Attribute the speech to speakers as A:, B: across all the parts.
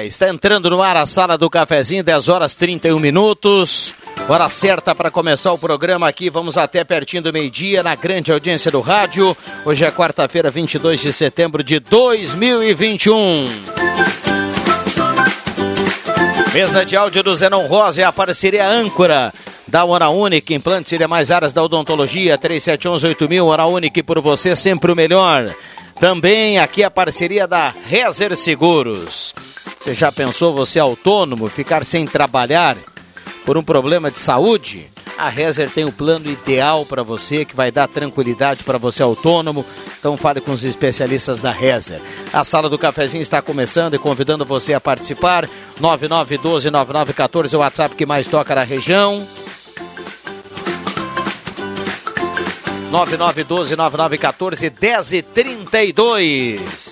A: Está entrando no ar a sala do cafezinho, 10 horas 31 minutos. Hora certa para começar o programa aqui. Vamos até pertinho do meio-dia na grande audiência do rádio. Hoje é quarta-feira, 22 de setembro de 2021. Mesa de áudio do Zenon Rosa e a parceria âncora da Hora Única, implantes e mais áreas da odontologia, 3711-8000, Hora Única por você sempre o melhor. Também aqui a parceria da Rezer Seguros. Você já pensou você autônomo, ficar sem trabalhar por um problema de saúde? A Rezer tem o plano ideal para você, que vai dar tranquilidade para você autônomo. Então fale com os especialistas da Rezer. A sala do cafezinho está começando e convidando você a participar. 9912-9914, o WhatsApp que mais toca na região. 9912-9914, 10 e 32.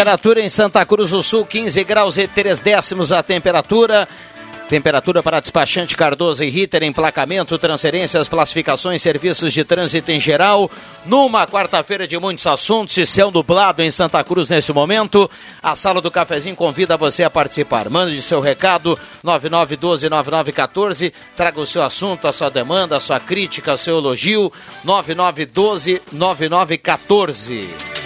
A: Temperatura em Santa Cruz do Sul, 15 graus e 3 décimos a temperatura. Temperatura para despachante Cardoso e Ritter, emplacamento, transferências, classificações, serviços de trânsito em geral. Numa quarta-feira de muitos assuntos e céu dublado em Santa Cruz nesse momento. A sala do cafezinho convida você a participar. Mande seu recado 99129914. Traga o seu assunto, a sua demanda, a sua crítica, o seu elogio 99129914.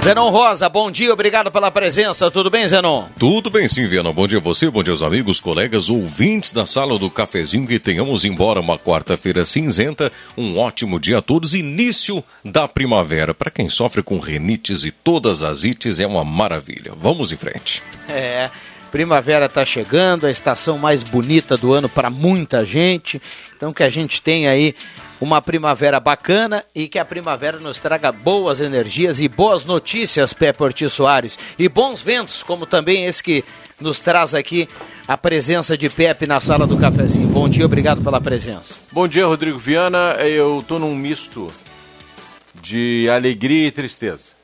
A: Zenon Rosa, bom dia, obrigado pela presença. Tudo bem, Zenon?
B: Tudo bem sim, Viana. Bom dia a você, bom dia aos amigos, colegas, ouvintes da sala do cafezinho. Que tenhamos embora uma quarta-feira cinzenta. Um ótimo dia a todos. Início da primavera. Para quem sofre com renites e todas as ites, é uma maravilha. Vamos em frente.
A: É. Primavera está chegando, a estação mais bonita do ano para muita gente. Então que a gente tenha aí uma primavera bacana e que a primavera nos traga boas energias e boas notícias, Pepe Ortiz Soares. E bons ventos, como também esse que nos traz aqui a presença de Pepe na sala do cafezinho. Bom dia, obrigado pela presença.
C: Bom dia, Rodrigo Viana. Eu estou num misto de alegria e tristeza.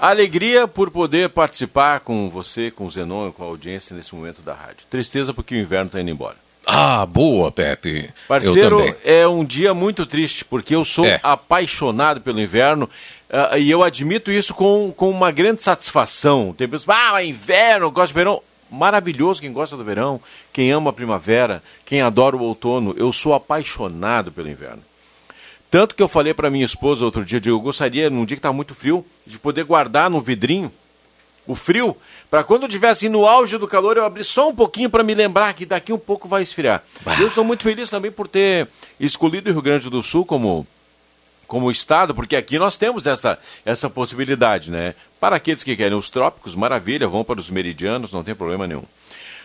C: Alegria por poder participar com você, com o Zenon, com a audiência nesse momento da rádio. Tristeza porque o inverno está indo embora.
B: Ah, boa, Pepe.
C: Parceiro, é um dia muito triste, porque eu sou
B: É.
C: apaixonado pelo inverno ah, e eu admito isso com, com uma grande satisfação. Tem pessoas, ah, inverno, gosto de verão. Maravilhoso quem gosta do verão, quem ama a primavera, quem adora o outono. Eu sou apaixonado pelo inverno. Tanto que eu falei para minha esposa outro dia, eu digo, eu gostaria, num dia que está muito frio, de poder guardar no vidrinho o frio, para quando eu estivesse no auge do calor, eu abrir só um pouquinho para me lembrar que daqui um pouco vai esfriar. Eu estou muito feliz também por ter escolhido o Rio Grande do Sul como, como Estado, porque aqui nós temos essa, essa possibilidade, né? Para aqueles que querem os trópicos, maravilha, vão para os meridianos, não tem problema nenhum.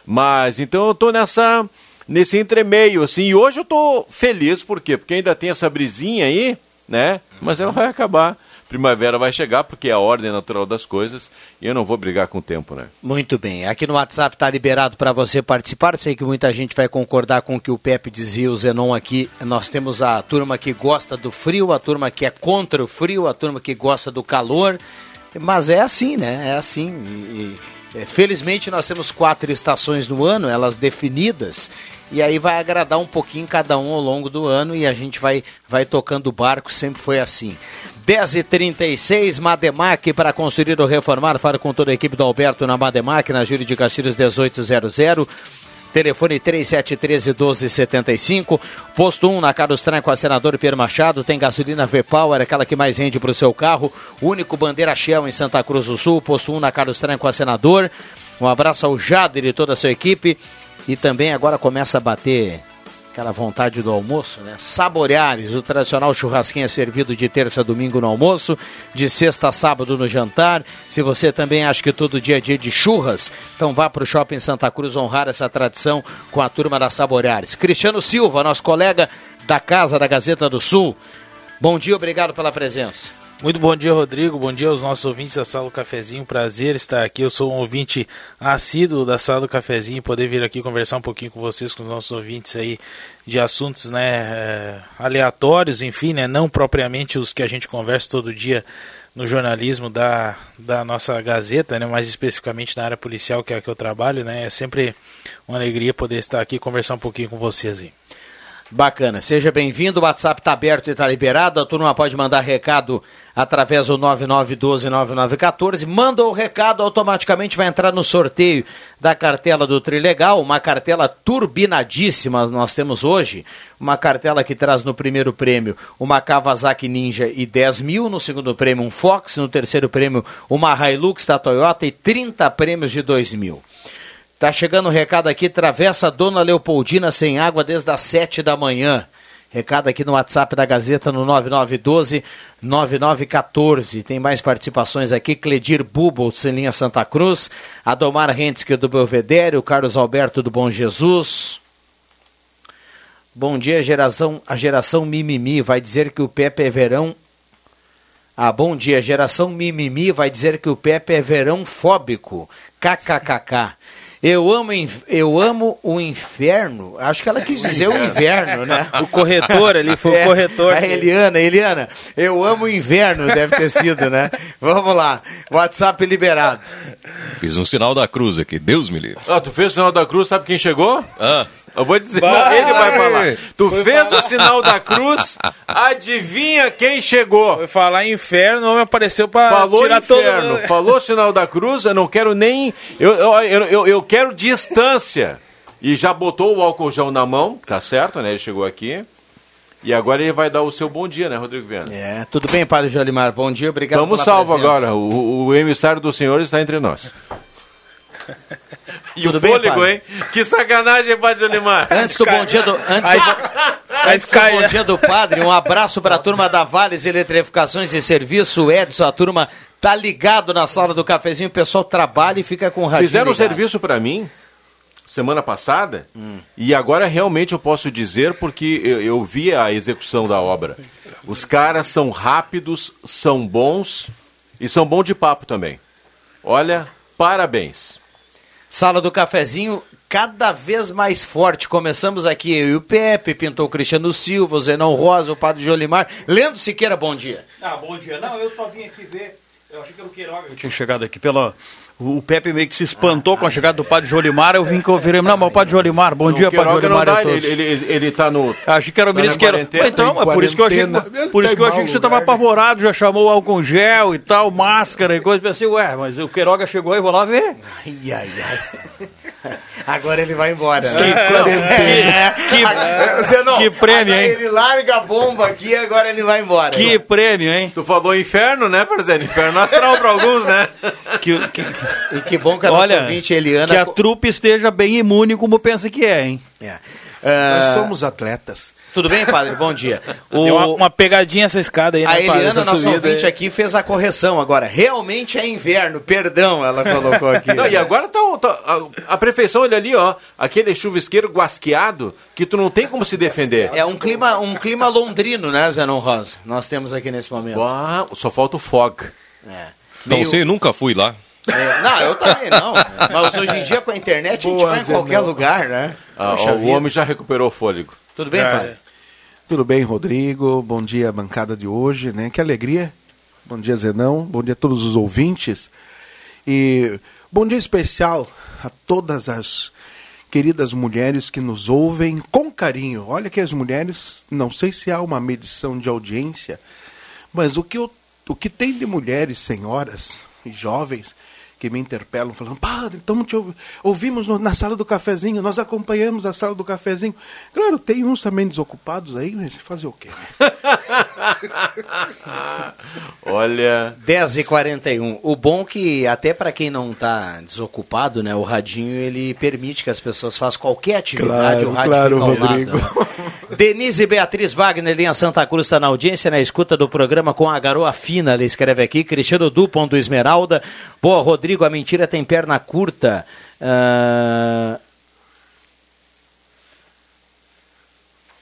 C: Mas então eu estou nessa nesse entremeio, assim, e hoje eu estou feliz, por quê? Porque ainda tem essa brisinha aí, né? Mas ela vai acabar primavera vai chegar, porque é a ordem natural das coisas, e eu não vou brigar com o tempo, né?
A: Muito bem. Aqui no WhatsApp está liberado para você participar. Sei que muita gente vai concordar com o que o Pepe dizia, o Zenon aqui. Nós temos a turma que gosta do frio, a turma que é contra o frio, a turma que gosta do calor. Mas é assim, né? É assim. E, e, é, felizmente nós temos quatro estações no ano, elas definidas, e aí vai agradar um pouquinho cada um ao longo do ano e a gente vai, vai tocando o barco, sempre foi assim. 10h36, Mademac para construir ou reformar. Fala com toda a equipe do Alberto na Mademac, na Júlio de Castilhos 1800. Telefone 3713-1275. Posto 1 na Carlos Tran com a senador Pierre Machado. Tem gasolina V-Power, aquela que mais rende para o seu carro. Único bandeira Shell em Santa Cruz do Sul. Posto 1 na Carlos Tran com a senador. Um abraço ao Jader e toda a sua equipe. E também agora começa a bater aquela vontade do almoço, né? Saboreares, o tradicional churrasquinho é servido de terça a domingo no almoço, de sexta a sábado no jantar. Se você também acha que todo dia é dia de churras, então vá para o Shopping Santa Cruz honrar essa tradição com a turma da Saboreares. Cristiano Silva, nosso colega da Casa da Gazeta do Sul. Bom dia, obrigado pela presença.
D: Muito bom dia, Rodrigo. Bom dia aos nossos ouvintes da Sala do Cafezinho. Prazer estar aqui. Eu sou um ouvinte assíduo da Sala do Cafezinho poder vir aqui conversar um pouquinho com vocês, com os nossos ouvintes aí de assuntos, né, é, aleatórios, enfim, né, não propriamente os que a gente conversa todo dia no jornalismo da, da nossa Gazeta, né, mais especificamente na área policial que é a que eu trabalho, né, é sempre uma alegria poder estar aqui e conversar um pouquinho com vocês aí.
A: Bacana, seja bem-vindo. O WhatsApp está aberto e está liberado. A turma pode mandar recado através do 99129914. Manda o recado, automaticamente vai entrar no sorteio da cartela do Trilegal, uma cartela turbinadíssima nós temos hoje. Uma cartela que traz no primeiro prêmio uma Kawasaki Ninja e 10 mil, no segundo prêmio um Fox, no terceiro prêmio uma Hilux da Toyota e 30 prêmios de 2 mil. Tá chegando o um recado aqui, travessa Dona Leopoldina sem água desde as 7 da manhã. Recado aqui no WhatsApp da Gazeta no 9912-9914. Tem mais participações aqui. Cledir Bubol, linha Santa Cruz. Adomar Rentske do Belvedere. O Carlos Alberto do Bom Jesus. Bom dia, geração, a geração mimimi vai dizer que o Pepe é verão. Ah, bom dia, geração mimimi vai dizer que o Pepe é verão fóbico. KKKK. Eu amo, eu amo o inferno. Acho que ela quis dizer o inverno, né?
D: O corretor ali, foi é, o corretor.
A: A Eliana, Eliana, eu amo o inverno, deve ter sido, né? Vamos lá, WhatsApp liberado.
B: Fiz um sinal da cruz aqui, Deus me livre.
C: Ah, tu fez o sinal da cruz, sabe quem chegou?
B: Ah.
C: Eu vou dizer, vai. ele vai falar. Tu Foi fez falar. o sinal da cruz, adivinha quem chegou?
D: Foi falar inferno, o homem apareceu pra
C: Falou
D: tirar
C: inferno, todo... falou sinal da cruz, eu não quero nem... Eu, eu, eu, eu quero distância. E já botou o álcool gel na mão, tá certo, né? Ele chegou aqui. E agora ele vai dar o seu bom dia, né, Rodrigo Viana?
A: É, tudo bem, Padre Jolimar? Bom dia, obrigado
C: Estamos salvo agora. O, o emissário do Senhor está entre nós. E Tudo o fôlego, bem, hein? Que sacanagem, Padre Olimar.
A: Antes do bom dia do. Antes, do, antes do bom dia do padre, um abraço para a turma da Vales Eletrificações e Serviço. Edson, a turma tá ligado na sala do cafezinho, o pessoal trabalha e fica com
C: rádio. Fizeram um serviço para mim semana passada hum. e agora realmente eu posso dizer porque eu, eu vi a execução da obra. Os caras são rápidos, são bons e são bons de papo também. Olha, parabéns.
A: Sala do Cafezinho cada vez mais forte. Começamos aqui eu e o Pepe, pintou o Cristiano Silva, o Zenão Rosa, o Padre Jolimar. Lendo Siqueira, bom dia.
E: Ah, bom dia. Não, eu só vim aqui ver. Eu achei que era o Queiroga. Eu tinha chegado aqui pela o Pepe meio que se espantou com a chegada do Padre Jolimar. Eu vim conferir. Não, mas o Padre Jolimar, bom dia, Padre Jolimar.
C: Dá, ele, ele, ele tá no.
E: Achei que era o tá ministro que era. Então, é por isso que eu achei, por isso que, eu achei que você estava apavorado, já chamou o álcool gel e tal, máscara e coisa. Pensei, ué, mas o Queiroga chegou aí, vou lá ver.
A: Ai, ai, ai. Agora ele vai embora.
E: Que, né? não, é,
A: que, você não,
E: que prêmio, hein?
A: Ele larga a bomba aqui e agora ele vai embora.
E: Que prêmio, hein?
C: Tu falou inferno, né, Farzeno? Inferno astral para alguns, né?
A: Que, que, e que bom que a
E: Olha,
A: ouvinte Eliana...
E: Que a trupe esteja bem imune como pensa que é, hein?
A: É. Ah,
F: Nós somos atletas.
A: Tudo bem, padre? Bom dia.
D: Tem uma, uma pegadinha essa escada aí, né,
A: A
D: padre?
A: Eliana,
D: Essa
A: nossa ouvinte
D: aí.
A: aqui, fez a correção agora. Realmente é inverno, perdão, ela colocou aqui.
C: Não, e agora tá, o- tá- a, a perfeição, olha ali, ó. Aquele chuvisqueiro guasqueado que tu não tem como se defender.
A: É um clima, um clima londrino, né, Zenon Rosa? Nós temos aqui nesse momento.
C: Uau, só falta o fog.
A: É.
B: Não
A: Meio-
B: sei, nunca fui lá.
A: é, não, eu também não. Mas hoje em dia com a internet a gente
F: Boa,
A: vai em qualquer
F: Zenon.
A: lugar, né?
C: Ah,
A: Poxa
C: o homem já recuperou o fôlego.
A: Tudo bem,
D: Ah,
A: padre?
F: Tudo bem, Rodrigo? Bom dia, bancada de hoje, né? Que alegria. Bom dia, Zenão. Bom dia a todos os ouvintes. E bom dia especial a todas as queridas mulheres que nos ouvem com carinho. Olha que as mulheres, não sei se há uma medição de audiência, mas o que, eu- o que tem de mulheres, senhoras e jovens que me interpelam falando, padre, estamos te ouvi- ouvimos no- na sala do cafezinho, nós acompanhamos a sala do cafezinho. Claro, tem uns também desocupados aí, mas fazer o quê? né?
C: Olha.
A: 10 e 41 O bom que, até para quem não tá desocupado, né, o radinho ele permite que as pessoas façam qualquer atividade,
F: Claro,
A: o rádio
F: claro,
A: fica ao lado,
F: Rodrigo.
A: né? Denise Beatriz Wagner, linha Santa Cruz, está na audiência, na escuta do programa com a garoa fina, ele escreve aqui, Cristiano Dupont do Esmeralda. Boa, Rodrigo, a mentira tem perna curta. Ah,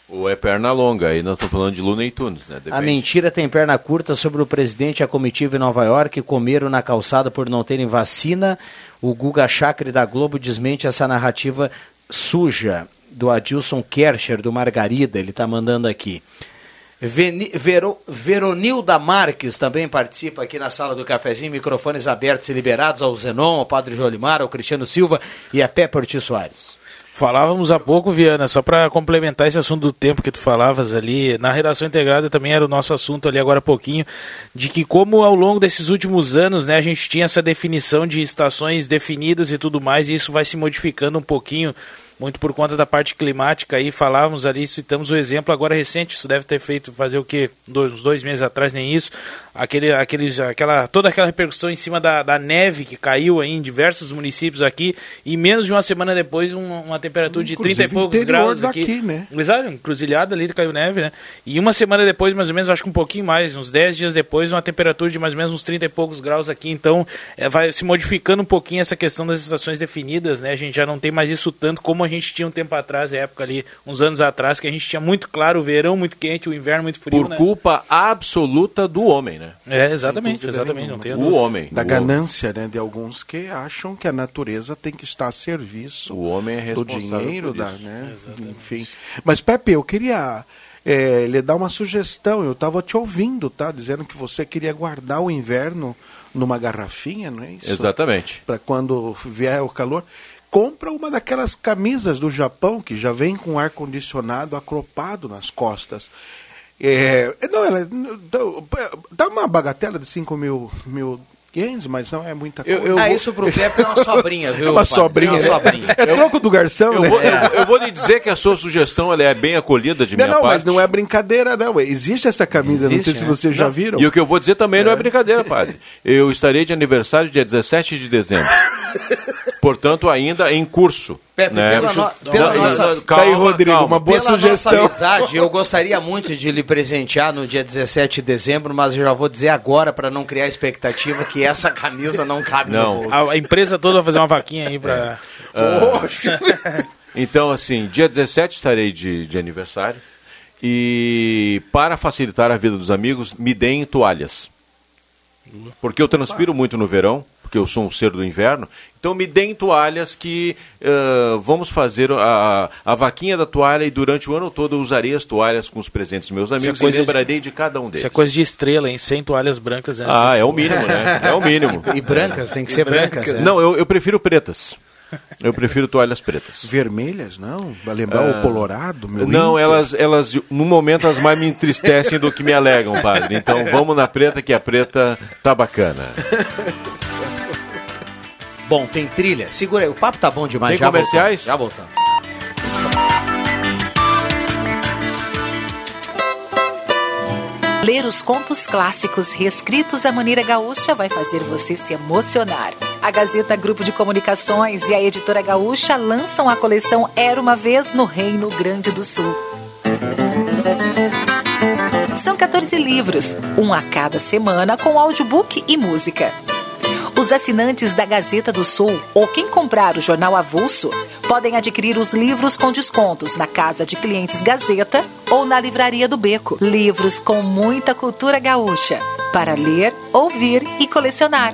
C: Ou é perna longa, aí nós estamos falando de Luna e Tunes, né?
A: A
C: Depende.
A: mentira tem perna curta sobre o presidente e a comitiva em Nova York comeram na calçada por não terem vacina. O Guga Chakra da Globo desmente essa narrativa suja do Adilson Kercher, do Margarida. Ele está mandando aqui. Veni, Vero, Veronilda Marques também participa aqui na sala do cafezinho. Microfones abertos e liberados ao Zenon, ao Padre Jolimar, ao Cristiano Silva e a Pepe Ortiz Soares.
D: Falávamos há pouco, Viana, só para complementar esse assunto do tempo que tu falavas ali, na redação integrada também era o nosso assunto ali agora há pouquinho, de que como ao longo desses últimos anos, né, a gente tinha essa definição de estações definidas e tudo mais, e isso vai se modificando um pouquinho, muito por conta da parte climática aí, falávamos ali, citamos o exemplo agora recente, isso deve ter feito fazer o quê? Dois, uns dois meses atrás, nem isso, aquele, aqueles, aquela, toda aquela repercussão em cima da, da neve que caiu aí em diversos municípios aqui, e menos de uma semana depois, um- uma temperatura de
F: Inclusive
D: 30 e poucos graus aqui.
F: daqui, né?
D: Exato, encruzilhada ali caiu neve, né? E uma semana depois, mais ou menos, acho que um pouquinho mais, uns 10 dias depois, uma temperatura de mais ou menos uns 30 e poucos graus aqui. Então, é, vai se modificando um pouquinho essa questão das estações definidas, né? A gente já não tem mais isso tanto como a gente tinha um tempo atrás, a época ali, uns anos atrás, que a gente tinha muito claro o verão muito quente, o inverno muito frio,
C: Por
D: né?
C: culpa absoluta do homem, né?
D: É, exatamente, exatamente, não tem
C: O homem.
F: Da
C: o
F: ganância, né, de alguns que acham que a natureza tem que estar a serviço
C: O homem é
F: do
C: responsável
F: dinheiro,
C: por
F: da, né? Enfim. Mas Pepe, eu queria eh, lhe dar uma sugestão. Eu estava te ouvindo, tá? Dizendo que você queria guardar o inverno numa garrafinha, não é isso?
C: Exatamente.
F: Para quando vier o calor. Compra uma daquelas camisas do Japão que já vem com ar condicionado acropado nas costas. É, não, ela dá uma bagatela de 5 mil, mil ienes, mas não é muita
C: Eu-
F: coisa.
C: eu
A: ah,
C: vou-
A: isso pro Pepe é uma sobrinha, viu?
F: É uma
A: padre?
F: sobrinha.
A: É uma sobrinha.
F: É troco do garçom,
C: Eu
F: né?
C: vou, eu, eu vou lhe dizer que a sua sugestão ela é bem acolhida de
F: Não,
C: minha
F: não,
C: parte.
F: mas não é brincadeira, não. Existe essa camisa, não
A: Existe,
F: sei se
A: né?
F: vocês já viram.
C: E o que eu vou dizer também não é brincadeira, padre. Eu estarei de aniversário dia 17 de dezembro. Portanto, ainda em curso.
A: Pepe,
C: né?
A: pela no- pela
C: Não,
A: nossa-
C: não,
F: Tá aí, Rodrigo, uma boa
A: Pela
F: sugestão.
A: nossa amizade, eu gostaria muito de lhe presentear no dia 17 de dezembro, mas eu já vou dizer agora, para não criar expectativa, que essa camisa não cabe
C: Não.
A: no bolso.
D: A, empresa toda vai fazer uma vaquinha aí pra.
C: Então, assim, dia 17 estarei de, de aniversário. E para facilitar a vida dos amigos, me deem toalhas. Porque eu transpiro muito no verão, porque eu sou um ser do inverno. Então me deem toalhas que ah, vamos fazer a, a vaquinha da toalha e durante o ano todo eu usarei as toalhas com os presentes dos meus amigos e
D: coisa de-
C: lembrarei de cada um deles.
D: Isso é coisa de estrela, hein? 100 toalhas brancas. antes
C: Ah, é o mínimo, né? É o mínimo.
A: E brancas, tem que ser brancas. é.
C: Não, eu, eu prefiro pretas. Eu prefiro toalhas pretas.
F: Vermelhas, não? Vai lembrar o Colorado, meu
C: Ah, Não, elas, elas, no momento, elas mais me entristecem do que me alegam, padre. Então vamos na preta, que a preta tá bacana.
A: Bom, tem trilha. Segura aí, o papo tá bom demais.
C: Tem
A: já
C: comerciais?
A: voltamos, Já
G: Ler os contos clássicos reescritos à maneira gaúcha vai fazer você se emocionar. A Gazeta Grupo de Comunicações e a Editora Gaúcha lançam a coleção Era uma Vez no Reino Grande do Sul. São 14 livros, um a cada semana com audiobook e música. Os assinantes da Gazeta do Sul ou quem comprar o jornal avulso podem adquirir os livros com descontos na Casa de Clientes Gazeta ou na Livraria do Beco. Livros com muita cultura gaúcha para ler, ouvir e colecionar.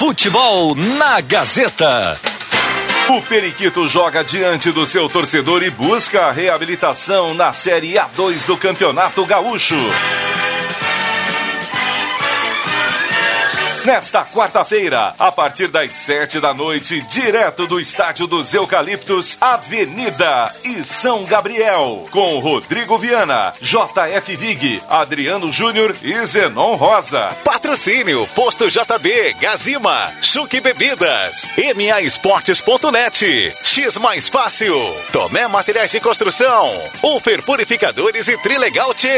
H: Futebol na Gazeta.
I: O Periquito joga diante do seu torcedor e busca a reabilitação na Série A2 do Campeonato Gaúcho. Nesta quarta-feira, a partir das sete da noite, direto do Estádio dos Eucaliptos, Avenida e São Gabriel, com Rodrigo Viana, JF Vig, Adriano Júnior e Zenon Rosa.
J: Patrocínio Posto JB, Gazima, Chuque Bebidas, MA Esportes.net, X Mais Fácil, Tomé Materiais de Construção, Ufer Purificadores e Trilegal T.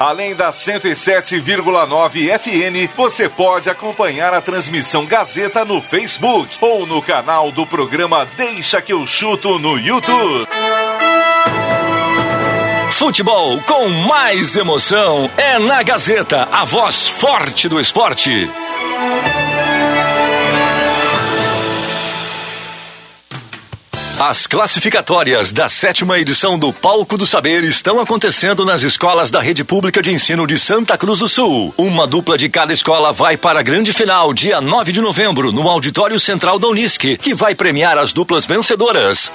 I: Além da 107,9 FM, você pode acompanhar a transmissão Gazeta no Facebook ou no canal do programa Deixa que eu chuto no YouTube.
H: Futebol com mais emoção é na Gazeta, a voz forte do esporte. As classificatórias da sétima edição do Palco do Saber estão acontecendo nas escolas da Rede Pública de Ensino de Santa Cruz do Sul. Uma dupla de cada escola vai para a grande final, dia 9 de novembro, no Auditório Central da Unisc, que vai premiar as duplas vencedoras.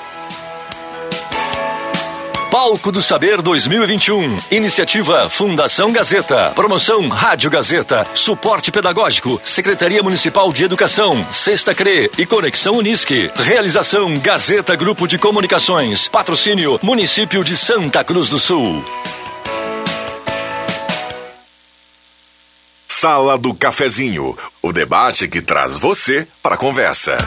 H: Palco do Saber 2021. Iniciativa Fundação Gazeta. Promoção Rádio Gazeta. Suporte Pedagógico. Secretaria Municipal de Educação. Sexta CRE e Conexão Unisque. Realização Gazeta Grupo de Comunicações. Patrocínio Município de Santa Cruz do Sul.
K: Sala do Cafezinho. O debate que traz você para a conversa.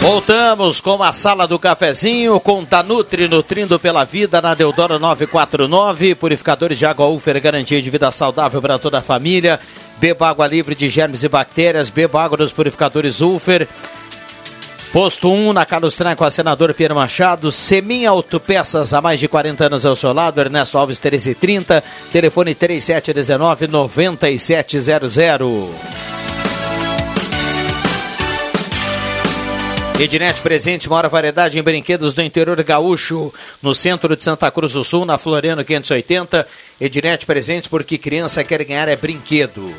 A: Voltamos com a sala do cafezinho, com Tanutri nutrindo pela vida na Deodoro 949, purificadores de água Ufer, garantia de vida saudável para toda a família. Beba água livre de germes e bactérias, beba água dos purificadores Ufer. Posto 1 na Carlos Tran com a senador Pierre Machado, Semin Autopeças há mais de 40 anos ao seu lado, Ernesto Alves 1330, telefone 3719 9700. Ednet presente, maior variedade em brinquedos do interior gaúcho, no centro de Santa Cruz do Sul, na Floriano 580. Ednet presente porque criança quer ganhar é brinquedo.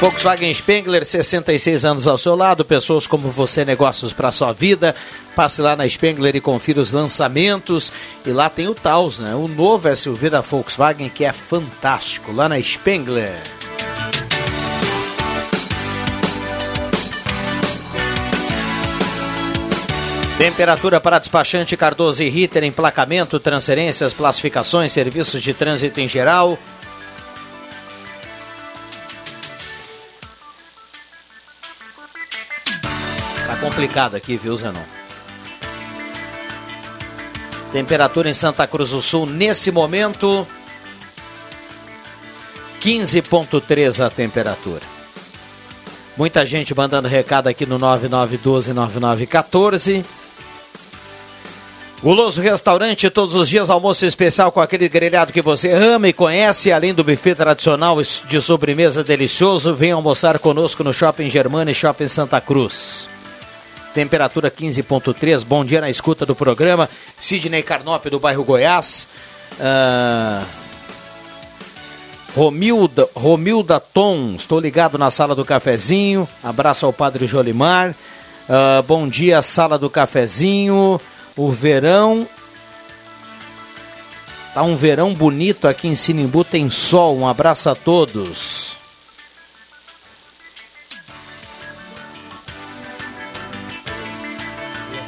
A: Volkswagen Spengler, 66 anos ao seu lado, pessoas como você, negócios para sua vida. Passe lá na Spengler e confira os lançamentos. E lá tem o Taos, né? O novo SUV da Volkswagen que é fantástico, lá na Spengler. Temperatura para despachante Cardoso e Ritter, emplacamento, transferências, classificações, serviços de trânsito em geral. Tá complicado aqui, viu, Zenon? Temperatura em Santa Cruz do Sul nesse momento 15.3 a temperatura. Muita gente mandando recado aqui no 99129914. Guloso Restaurante, todos os dias almoço especial com aquele grelhado que você ama e conhece, além do buffet tradicional de sobremesa delicioso, vem almoçar conosco no Shopping Germana e Shopping Santa Cruz. Temperatura 15.3, bom dia na escuta do programa. Sidney Carnop do bairro Goiás. Uh... Romilda, Romilda Tom, estou ligado na sala do cafezinho. Abraço ao Padre Jolimar. Uh, bom dia, sala do cafezinho. O verão. Tá um verão bonito aqui em Sinimbu, tem sol. Um abraço a todos.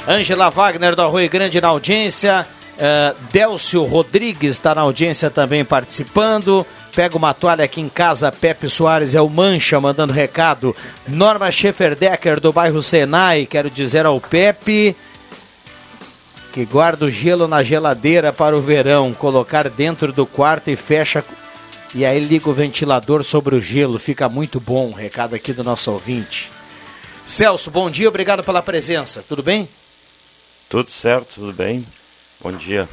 A: Ângela Wagner do Arroio Grande na audiência. Uh, Délcio Rodrigues está na audiência também participando. Pega uma toalha aqui em casa. Pepe Soares é o Mancha mandando recado. Norma Schefferdecker do bairro Senai. Quero dizer ao Pepe que guarda o gelo na geladeira para o verão, colocar dentro do quarto e fecha e aí liga o ventilador sobre o gelo, fica muito bom. Recado aqui do nosso ouvinte. Celso, bom dia, obrigado pela presença. Tudo bem?
L: Tudo certo, tudo bem. Bom dia.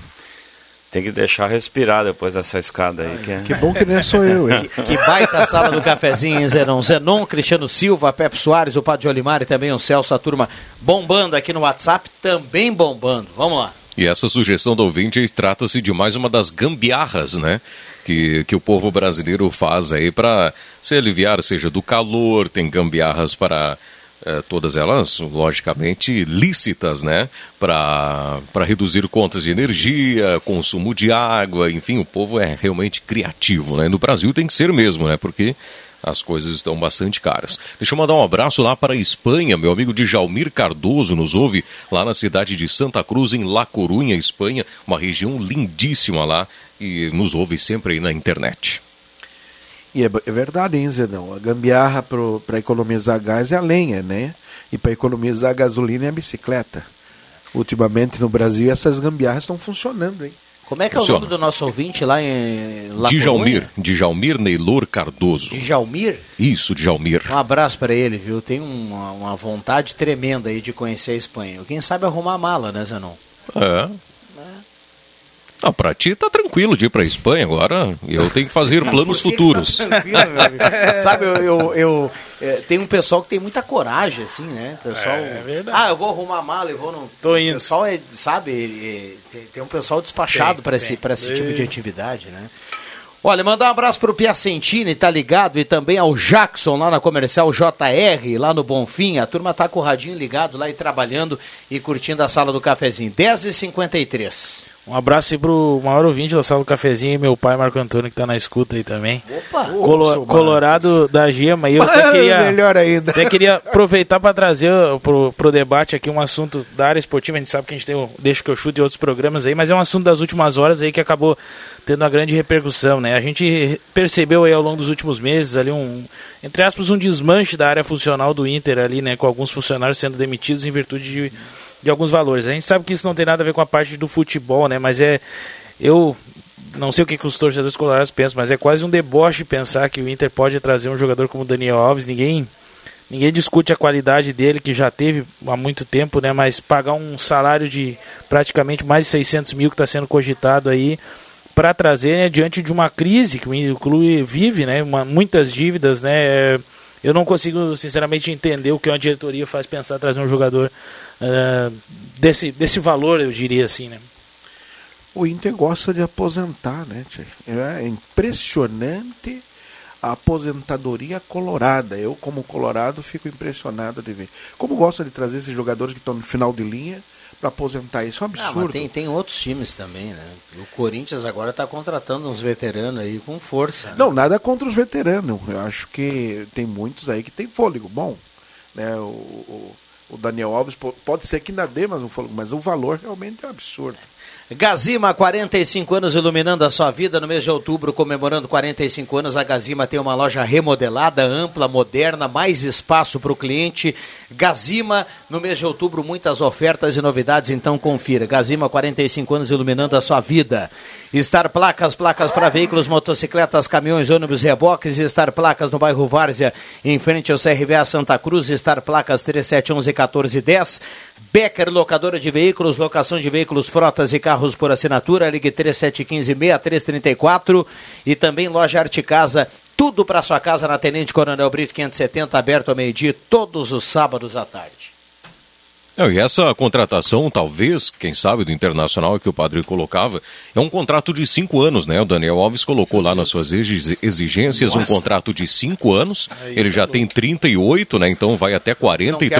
L: Tem que deixar respirar depois dessa escada aí. Que, é...
F: que bom que nem sou eu, hein?
A: que, que baita sala do cafezinho, hein, Zenon? Zenon, Cristiano Silva, Pepe Soares, o Padre Olimar e também o Celso, a turma bombando aqui no WhatsApp, também bombando. Vamos lá.
B: E essa sugestão do ouvinte trata-se de mais uma das gambiarras, né? Que, que o povo brasileiro faz aí para se aliviar, seja do calor, tem gambiarras para é, todas elas, logicamente, lícitas, né? Para reduzir contas de energia, consumo de água, enfim, o povo é realmente criativo, né? No Brasil tem que ser mesmo, né? Porque as coisas estão bastante caras. Deixa eu mandar um abraço lá para a Espanha. Meu amigo Djalmir Cardoso nos ouve lá na cidade de Santa Cruz, em La Corunha, Espanha. Uma região lindíssima lá e nos ouve sempre aí na internet.
F: E é, é verdade, hein, Zedão? A gambiarra para economizar gás é a lenha, né? E para economizar gasolina é a bicicleta. Ultimamente no Brasil essas gambiarras estão funcionando, hein?
A: Como é que Funciona. é o nome do nosso ouvinte lá em La
B: Djalmir, Djalmir Neylor Cardoso.
A: Djalmir?
B: Isso, Djalmir.
A: Um abraço para ele, viu? Tem uma, uma, vontade tremenda aí de conhecer a Espanha. Quem sabe arrumar a mala, né, Zenon?
B: É. Não, pra ti tá tranquilo de ir pra Espanha agora. Eu tenho que fazer planos que futuros.
A: Tá Sabe, eu, eu, eu é, tem um pessoal que tem muita coragem, assim, né? Pessoal, é, é verdade. Ah, eu vou arrumar a mala, eu vou no.
D: Tô indo.
A: O pessoal é, sabe, é, tem um pessoal despachado para esse, pra esse tipo de atividade, né? Olha, mandar um abraço pro Piacentini, tá ligado? E também ao Jackson lá na comercial JR, lá no Bonfim. A turma tá com o radinho ligado lá e trabalhando e curtindo a sala do cafezinho. 10h53.
D: Um abraço aí pro maior ouvinte da sala do cafezinho, meu pai Marco Antônio, que tá na escuta aí também. Opa! Colo Colorado da Gema. E eu até queria,
F: Melhor ainda.
D: Até queria aproveitar para trazer pro, pro debate aqui um assunto da área esportiva. A gente sabe que a gente tem o Deixa que eu chute e outros programas aí, mas é um assunto das últimas horas aí que acabou tendo uma grande repercussão, né? A gente percebeu aí ao longo dos últimos meses ali um, entre aspas, um desmanche da área funcional do Inter ali, né? Com alguns funcionários sendo demitidos em virtude de de alguns valores. A gente sabe que isso não tem nada a ver com a parte do futebol, né? Mas é. Eu não sei o que, que os torcedores colorados pensam, mas é quase um deboche pensar que o Inter pode trazer um jogador como Daniel Alves. Ninguém. Ninguém discute a qualidade dele, que já teve há muito tempo, né? Mas pagar um salário de praticamente mais de 600 mil que está sendo cogitado aí para trazer né, diante de uma crise que o clube vive, né? Uma, muitas dívidas, né? Eu não consigo, sinceramente, entender o que uma diretoria faz pensar trazer um jogador uh, desse, desse valor, eu diria assim, né?
F: O Inter gosta de aposentar, né? É impressionante a aposentadoria colorada. Eu, como colorado, fico impressionado de ver. Como gosta de trazer esses jogadores que estão no final de linha para aposentar isso? É um
A: Ah,
F: absurdo.
A: tem, tem outros times também, né? O Corinthians agora está contratando uns veteranos aí com força. né?
F: Não, nada contra os veteranos. Eu acho que tem muitos aí que tem fôlego bom. Né? O, o, o Daniel Alves po- pode ser que ainda dê mais um fôlego, mas o valor realmente é absurdo.
A: Gazima, 45 anos iluminando a sua vida no mês de outubro, comemorando 45 anos. A Gazima tem uma loja remodelada, ampla, moderna, mais espaço para o cliente. Gazima, no mês de outubro, muitas ofertas e novidades, então confira. Gazima, 45 anos iluminando a sua vida. Estar Placas, placas para veículos, motocicletas, caminhões, ônibus, reboques. Estar Placas no bairro Várzea, em frente ao CRVA Santa Cruz. Estar Placas 3711 1410. Becker, locadora de veículos, locação de veículos, frotas e carros por assinatura. Ligue 3715-6334. E também loja Arte Casa. Tudo para sua casa na Tenente Coronel Brito 570, aberto ao meio-dia, todos os sábados à tarde.
B: Não, e essa contratação, talvez, quem sabe, do Internacional que o padre colocava, é um contrato de cinco anos, né? O Daniel Alves colocou lá nas suas exi- exigências um
A: Nossa.
B: contrato de cinco anos. Ele já tem 38, né? Então vai até
A: Não quer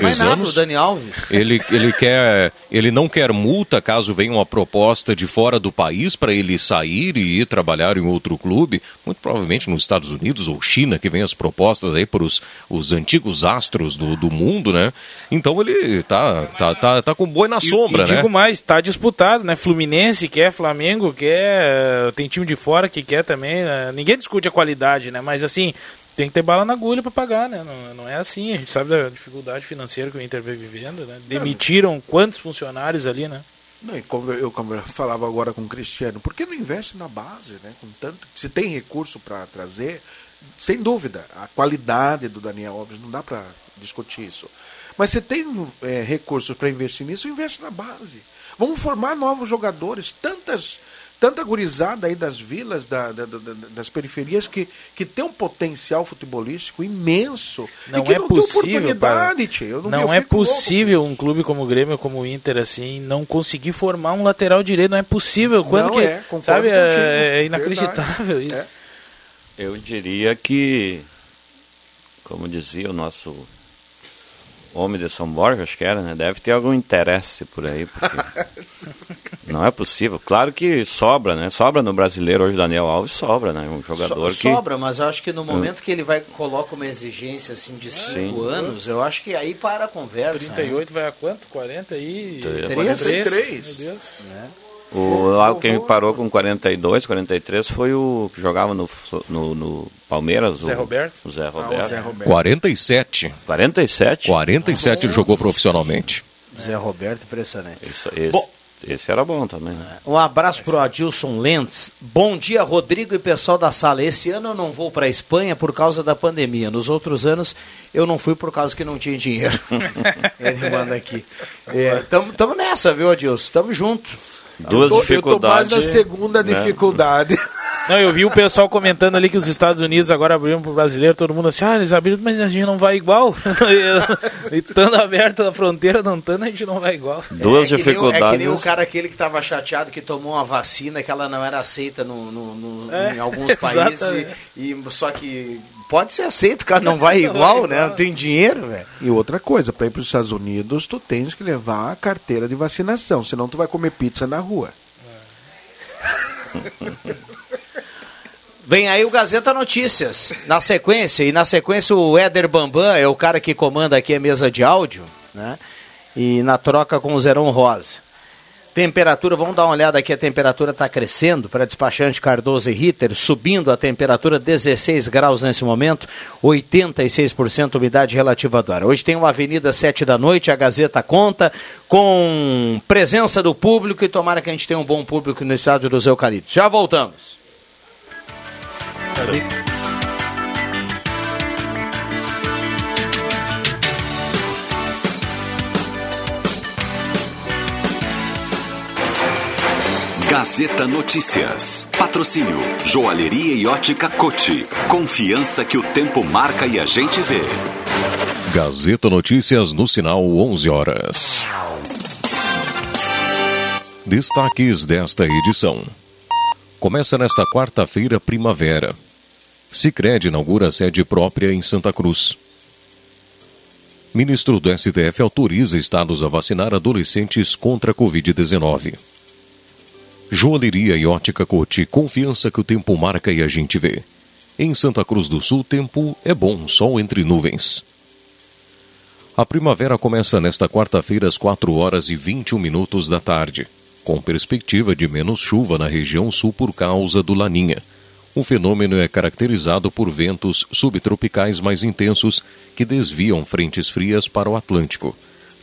A: mais
B: 43
A: nada,
B: anos.
A: o Dani Alves.
B: Ele, ele, quer, ele não quer multa caso venha uma proposta de fora do país para ele sair e ir trabalhar em outro clube, muito provavelmente nos Estados Unidos ou China, que vem as propostas aí para os, os antigos astros do, do mundo, né? Então ele tá, tá, tá, tá com boi na sombra,
D: e
B: né?
D: digo mais, está disputado, né? Fluminense quer, Flamengo quer, tem time de fora que quer também. né? Ninguém discute a qualidade, né? Mas assim, tem que ter bala na agulha para pagar, né? Não, não é assim. A gente sabe da dificuldade financeira que o Inter vem vivendo, né? Demitiram quantos funcionários ali, né?
F: Não, e como eu, como eu falava agora com o Cristiano, por que não investe na base, né? Com tanto, se tem recurso para trazer, sem dúvida, a qualidade do Daniel Alves não dá para discutir isso. Mas se tem é, recursos para investir nisso, investe na base. Vamos formar novos jogadores, tantas tanta gurizada aí das vilas, da- da- da- da- das periferias que, que tem um potencial futebolístico imenso.
D: Não,
F: e que
D: é
F: não tem
D: possível, para...
F: oportunidade, tchê. Eu
D: não,
F: não, eu
D: é possível um clube como o Grêmio, como o Inter, assim, não conseguir formar um lateral direito. Não é possível. Quando
F: Não
D: que,
F: é,
D: sabe,
F: contigo.
D: é, é inacreditável
F: Verdade.
D: isso.
L: Eu diria que, como dizia o nosso homem de São Borja, acho que era, né? Deve ter algum interesse por aí, porque não é possível. Claro que sobra, né? Sobra no brasileiro hoje, Daniel Alves sobra, né? Um jogador
A: So-
L: que...
A: Sobra, mas eu acho que no momento que ele vai coloca uma exigência assim de cinco
L: Sim.
A: anos, eu acho que aí para a conversa.
D: 38 vai a quanto? 40 e...
L: Três.
D: 43? Meu Deus.
L: O, lá quem parou com 42, 43 foi o que jogava no, no, no Palmeiras.
D: Zé
L: o,
D: Roberto?
L: O Zé
F: Ah,
L: Roberto.
F: o Zé Roberto.
B: 47.
L: 47?
B: 47 ele jogou profissionalmente.
A: Zé Roberto, impressionante.
L: Esse, esse,
A: Bom.
L: esse era bom também. né?
A: Um abraço pro Adilson Lentz. Bom dia, Rodrigo e pessoal da sala. Esse ano eu não vou para Espanha por causa da pandemia. Nos outros anos eu não fui por causa que não tinha dinheiro. Ele manda aqui. É, tamo, tamo nessa, viu, Adilson? Tamo junto.
L: Duas
F: eu tô, eu tô mais
L: dificuldades.
F: na segunda
L: né?
F: dificuldade.
D: Não, eu vi o pessoal comentando ali que os Estados Unidos agora abriram pro brasileiro, todo mundo assim, ah, eles abriram, mas a gente não vai igual. e estando aberto a fronteira, não estando, a gente não vai igual.
L: Duas
A: é que nem o-
L: dificuldades.
A: é que nem o cara aquele que tava chateado que tomou uma vacina que ela não era aceita no, no- no-
D: É,
A: em alguns países. E, e- só que pode ser aceito, o cara não vai igual, né? Não tem dinheiro, velho.
F: E outra coisa, para ir para os Estados Unidos, tu tens que levar a carteira de vacinação, senão tu vai comer pizza na rua.
A: Vem aí o Gazeta Notícias, na sequência, e na sequência o Éder Bambam é o cara que comanda aqui a mesa de áudio, né? E na troca com o Zerão Rosa. Temperatura, vamos dar uma olhada aqui, a temperatura está crescendo para despachante Cardoso e Ritter, subindo a temperatura 16 graus nesse momento, 86% umidade relativa do ar. Hoje tem uma Avenida 7 da noite, a Gazeta conta com presença do público e tomara que a gente tenha um bom público no estádio dos Eucaliptos. Já voltamos.
J: Gazeta Notícias. Patrocínio Joalheria e Ótica Cote. Confiança que o tempo marca e a gente vê.
B: Gazeta Notícias no sinal 11 horas. Destaques desta edição. Começa nesta quarta-feira primavera. Sicredi inaugura sede própria em Santa Cruz. Ministro do STF autoriza estados a vacinar adolescentes contra a Covid-19. Joalheria e ótica Cote, confiança que o tempo marca e a gente vê. Em Santa Cruz do Sul, tempo é bom, sol entre nuvens. A primavera começa nesta quarta-feira às 4 horas e 21 minutos da tarde, com perspectiva de menos chuva na região sul por causa do Laninha. O fenômeno é caracterizado por ventos subtropicais mais intensos que desviam frentes frias para o Atlântico.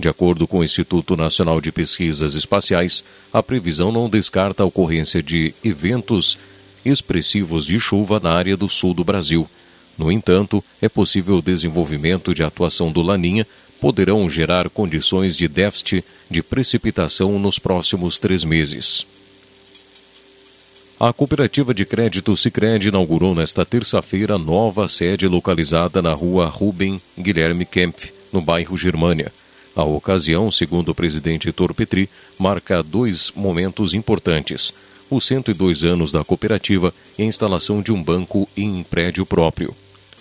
B: De acordo com o Instituto Nacional de Pesquisas Espaciais, a previsão não descarta a ocorrência de eventos expressivos de chuva na área do sul do Brasil. No entanto, é possível o desenvolvimento de atuação do Laninha poderão gerar condições de déficit de precipitação nos próximos três meses. A cooperativa de crédito Sicredi inaugurou nesta terça-feira nova sede localizada na rua Rubem Guilherme Kempf, no bairro Germânia. A ocasião, segundo o presidente Heitor Petri, marca dois momentos importantes: os 102 anos da cooperativa e a instalação de um banco em prédio próprio.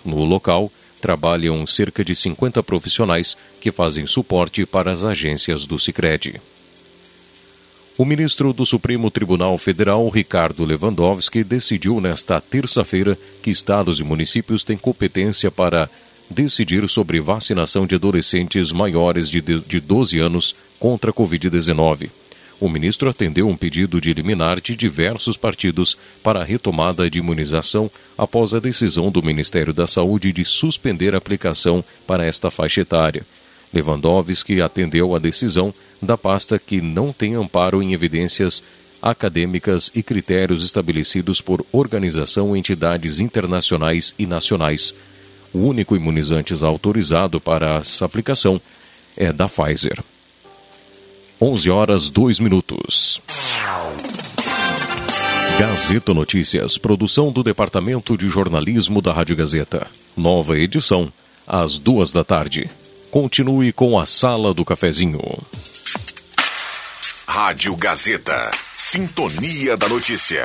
B: No local, trabalham cerca de 50 profissionais que fazem suporte para as agências do Sicredi. O ministro do Supremo Tribunal Federal, Ricardo Lewandowski, decidiu nesta terça-feira que estados e municípios têm competência para decidir sobre vacinação de adolescentes maiores de, de 12 anos contra a Covid-19. O ministro atendeu um pedido de liminar de diversos partidos para a retomada de imunização após a decisão do Ministério da Saúde de suspender a aplicação para esta faixa etária. Lewandowski atendeu a decisão da pasta que não tem amparo em evidências acadêmicas e critérios estabelecidos por organização e entidades internacionais e nacionais. O único imunizante autorizado para essa aplicação é da Pfizer. 11 horas 2 minutos. Gazeta Notícias, produção do Departamento de Jornalismo da Rádio Gazeta. Nova edição, às duas da tarde. Continue com a Sala do Cafezinho.
K: Rádio Gazeta. Sintonia da Notícia.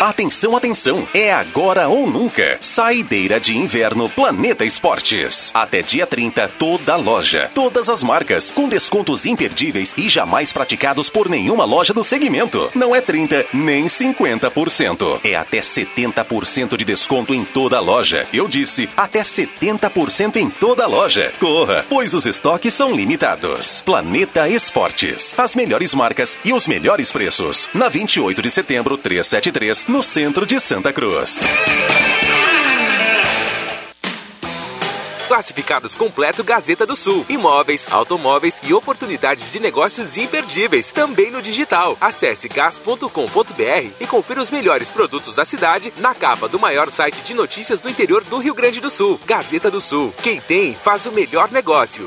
M: Atenção, atenção! É agora ou nunca. Saideira de inverno Planeta Esportes. Até dia 30, toda loja, todas as marcas, com descontos imperdíveis e jamais praticados por nenhuma loja do segmento. Não é 30 nem 50%. É até 70% de desconto em toda loja. Eu disse, até 70% em toda loja. Corra, pois os estoques são limitados. Planeta Esportes. As melhores marcas e os melhores preços. Na 28 de setembro, 373 no centro de Santa Cruz.
N: Classificados completo Gazeta do Sul. Imóveis, automóveis e oportunidades de negócios imperdíveis. Também no digital. Acesse gas.com.br e confira os melhores produtos da cidade na capa do maior site de notícias do interior do Rio Grande do Sul. Gazeta do Sul. Quem tem, faz o melhor negócio.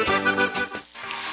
O: Bye.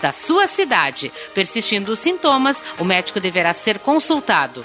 P: da sua cidade. Persistindo os sintomas, o médico deverá ser consultado.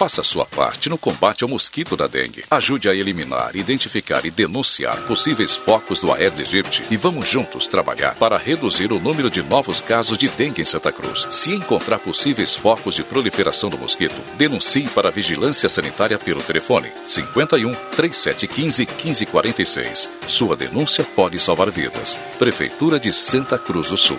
Q: Faça sua parte no combate ao mosquito da dengue. Ajude a eliminar, identificar e denunciar possíveis focos do Aedes aegypti e vamos juntos trabalhar para reduzir o número de novos casos de dengue em Santa Cruz. Se encontrar possíveis focos de proliferação do mosquito, denuncie para a Vigilância Sanitária pelo telefone 51 3715 1546. Sua denúncia pode salvar vidas. Prefeitura de Santa Cruz do Sul.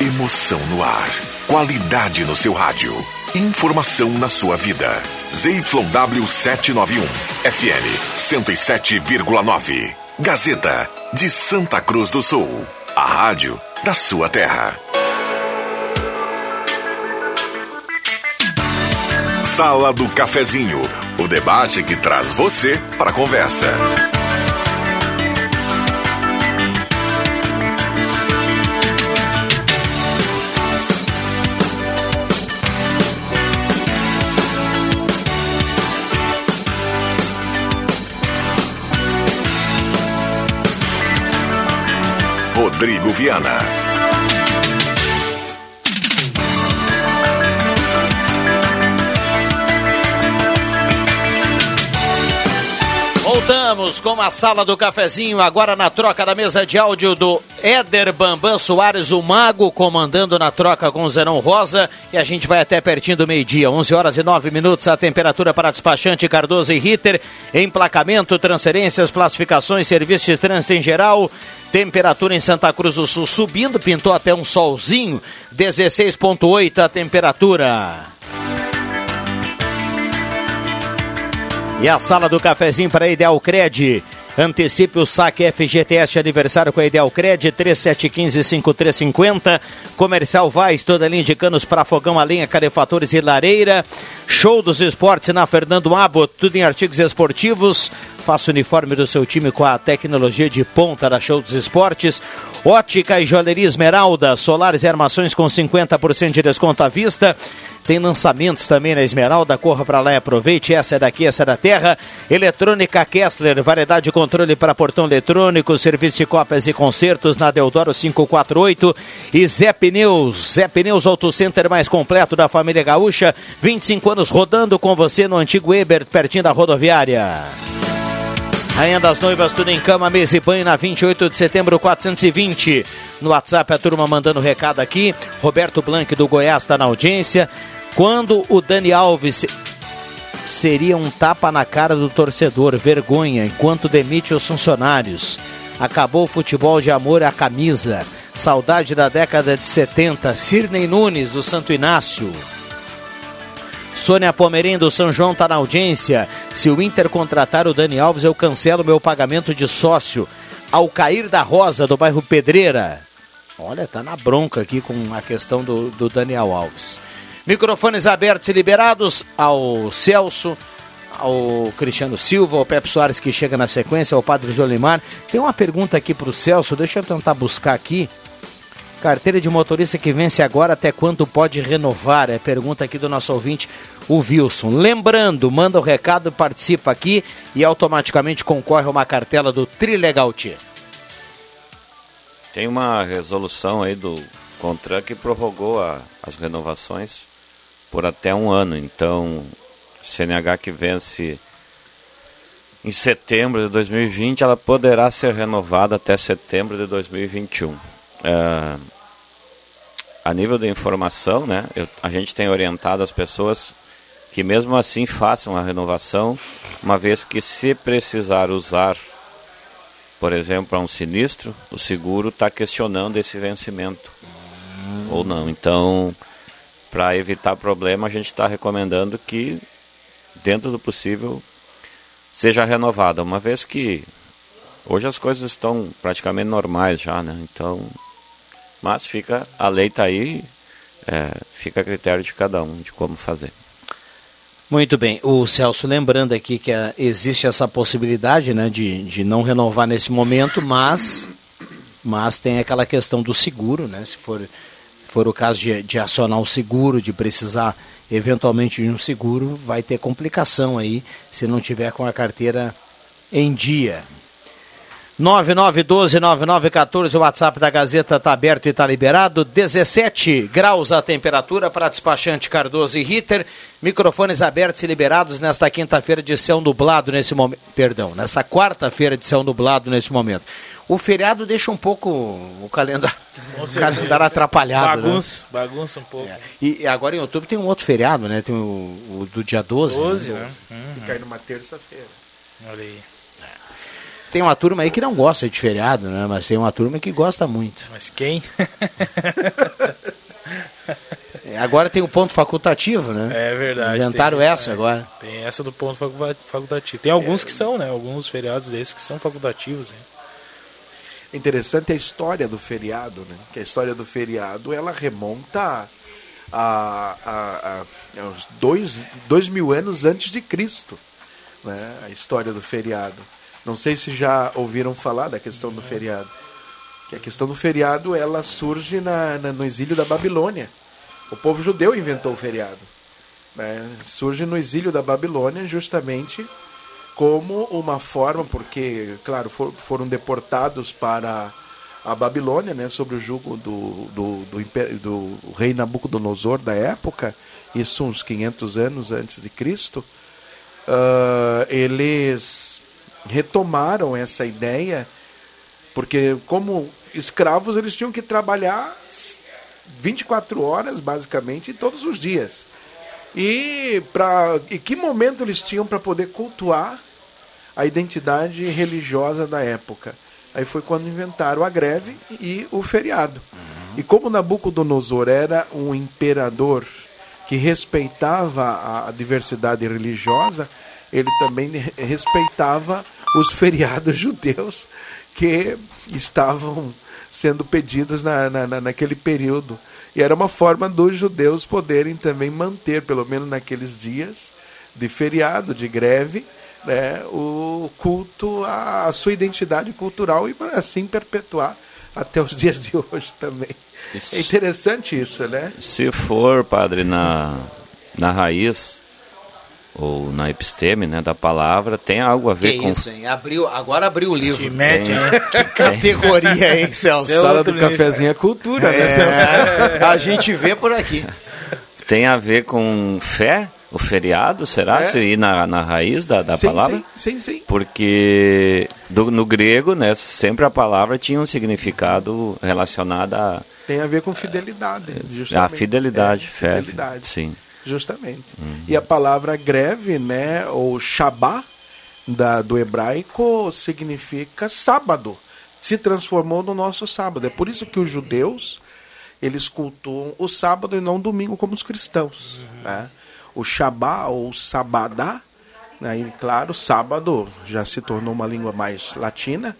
K: Emoção no ar. Qualidade no seu rádio. Informação na sua vida. ZYW 791. FM 107,9. Gazeta de Santa Cruz do Sul. A rádio da sua terra. Sala do Cafezinho. O debate que traz você para a conversa. Viana.
A: Voltamos com a sala do cafezinho, agora na troca da mesa de áudio do Éder Bambam Soares, o Mago, comandando na troca com o Zenon Rosa. E a gente vai até pertinho do meio-dia, 11 horas e 9 minutos. A temperatura para despachante Cardoso e Ritter, emplacamento, transferências, classificações, serviço de trânsito em geral. Temperatura em Santa Cruz do Sul subindo, pintou até um solzinho, 16,8 a temperatura. E a sala do cafezinho para a Ideal Cred. Antecipe o saque FGTS de aniversário com a Ideal Cred, 3715-5350. Comercial Vaz, toda linha de canos para fogão a calefatores e lareira. Show dos esportes na Fernando Abbott, tudo em artigos esportivos. Faça o uniforme do seu time com a tecnologia de ponta da Show dos Esportes. Ótica e Joalheria Esmeralda, solares e armações com 50% de desconto à vista. Tem lançamentos também na Esmeralda. Corra para lá e aproveite. Essa é daqui, essa é da terra. Eletrônica Kessler, variedade de controle para portão eletrônico, serviço de cópias e concertos na Deodoro 548. E Zé Pneus, Zé Pneus Auto Center mais completo da família Gaúcha. 25 anos rodando com você no antigo Eber, pertinho da rodoviária. Rainha das Noivas, tudo em cama, mesa e banho na 28 de setembro 420. No WhatsApp, a turma mandando recado aqui. Roberto Blanc do Goiás está na audiência. Quando o Dani Alves seria um tapa na cara do torcedor, vergonha, enquanto demite os funcionários. Acabou o futebol de amor à camisa. Saudade da década de 70. Sirnei Nunes, do Santo Inácio. Sônia Pomerim do São João está na audiência. Se o Inter contratar o Dani Alves, eu cancelo meu pagamento de sócio. Ao cair da Rosa, do bairro Pedreira. Olha, tá na bronca aqui com a questão do, do Daniel Alves. Microfones abertos e liberados ao Celso, ao Cristiano Silva, ao Pepe Soares que chega na sequência, ao Padre Jolimar. Tem uma pergunta aqui para o Celso, deixa eu tentar buscar aqui. Carteira de motorista que vence agora, até quanto pode renovar? É pergunta aqui do nosso ouvinte, o Wilson. Lembrando, manda o recado, participa aqui e automaticamente concorre a uma cartela do Trilegal T.
L: Tem uma resolução aí do CONTRAN que prorrogou a, as renovações por até um ano. Então, CNH que vence em setembro de 2020, ela poderá ser renovada até setembro de 2021. É, a nível de informação, né, eu, a gente tem orientado as pessoas que mesmo assim façam a renovação, uma vez que se precisar usar, por exemplo, para um sinistro, o seguro está questionando esse vencimento hum. ou não. Então, para evitar problema, a gente está recomendando que, dentro do possível, seja renovada, uma vez que hoje as coisas estão praticamente normais já, né? Então, mas fica a lei está aí, é, fica a critério de cada um de como fazer.
A: Muito bem, o Celso lembrando aqui que uh, existe essa possibilidade né, de, de não renovar nesse momento, mas, mas tem aquela questão do seguro, né? Se for, for o caso de, de acionar o seguro, de precisar eventualmente de um seguro, vai ter complicação aí se não tiver com a carteira em dia. 9912-9914, o WhatsApp da Gazeta está aberto e está liberado. 17 graus a temperatura para despachante Cardoso e Ritter. Microfones abertos e liberados nesta quinta-feira de céu nublado nesse momento. Perdão, nessa quarta-feira de céu nublado nesse momento. O feriado deixa um pouco o calendário, o calendário atrapalhado.
D: Bagunça,
A: né?
D: bagunça um pouco. É.
A: E, agora em outubro tem um outro feriado, né? Tem o, o do dia 12.
D: 12, né? né?
F: Uhum. Que cai numa terça-feira.
D: Olha aí.
A: Tem uma turma aí que não gosta de feriado, né? Mas tem uma turma que gosta muito.
D: Mas quem?
A: agora tem o ponto facultativo, né?
D: É verdade.
A: Inventaram
D: tem,
A: essa
D: é,
A: agora.
D: Tem essa do ponto facultativo. Tem alguns é, que são, né? Alguns feriados desses que são facultativos. Hein?
F: Interessante a história do feriado, né? Que a história do feriado ela remonta a, a, a, aos dois, dois mil anos antes de Cristo, né? A história do feriado. Não sei se já ouviram falar da questão do feriado. Que a questão do feriado ela surge na, na no exílio da Babilônia. O povo judeu inventou o feriado. Né? Surge no exílio da Babilônia justamente como uma forma, porque, claro, for, foram deportados para a Babilônia, né, sob o jugo do, do, do, do, rei Nabucodonosor da época, isso uns 500 anos antes de Cristo, uh, eles retomaram essa ideia, porque como escravos eles tinham que trabalhar 24 horas, basicamente, todos os dias. E, pra, e que momento eles tinham para poder cultuar a identidade religiosa da época? Aí foi quando inventaram a greve e o feriado. E como Nabucodonosor era um imperador que respeitava a diversidade religiosa, ele também respeitava os feriados judeus que estavam sendo pedidos na, na, naquele período. E era uma forma dos judeus poderem também manter, pelo menos naqueles dias de feriado, de greve, né, o culto à sua identidade cultural e assim perpetuar até os dias de hoje também. Isso. É interessante isso, né?
L: Se for, padre, na, na raiz ou na episteme, né, da palavra, tem algo a ver
A: que
L: com
A: isso, hein? Abriu, agora abriu o livro.
D: Te mete, hein?
A: Que categoria, hein, Celso?
F: Sala do cafezinho é cultura, né,
A: É,
F: Celso?
A: a gente vê por aqui.
L: Tem a ver com fé? O feriado, será?
F: É.
L: Se ir na, na raiz da, da
F: Sim,
L: palavra?
F: sim, sim, sim.
L: Porque do- no grego, né, sempre a palavra tinha um significado relacionado a,
F: Tem a ver com fidelidade.
L: a
F: justamente.
L: fidelidade,
F: É,
L: fé.
F: fidelidade.
L: Sim.
F: Justamente. E a palavra greve, né, ou shabá, da, do hebraico, significa sábado. Se transformou no nosso sábado. É por isso que os judeus, eles cultuam o sábado e não o domingo como os cristãos. né? O shabá ou sabadá, aí, claro, sábado já se tornou uma língua mais latina,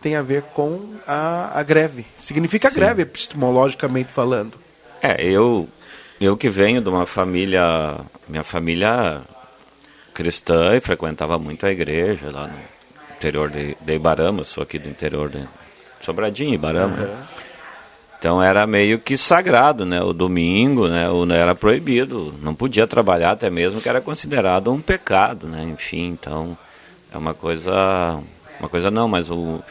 F: tem a ver com a, a greve. Significa
L: Sim.
F: greve, epistemologicamente falando.
L: É, eu, eu que venho de uma família, minha família cristã e frequentava muito a igreja lá no interior de, de Ibarama, sou aqui do interior de Sobradinho, Ibarama. né? Então era meio que sagrado, né? O domingo, né? O, era proibido, não podia trabalhar até mesmo que era considerado um pecado, né? Enfim, então é uma coisa, uma coisa não, mas o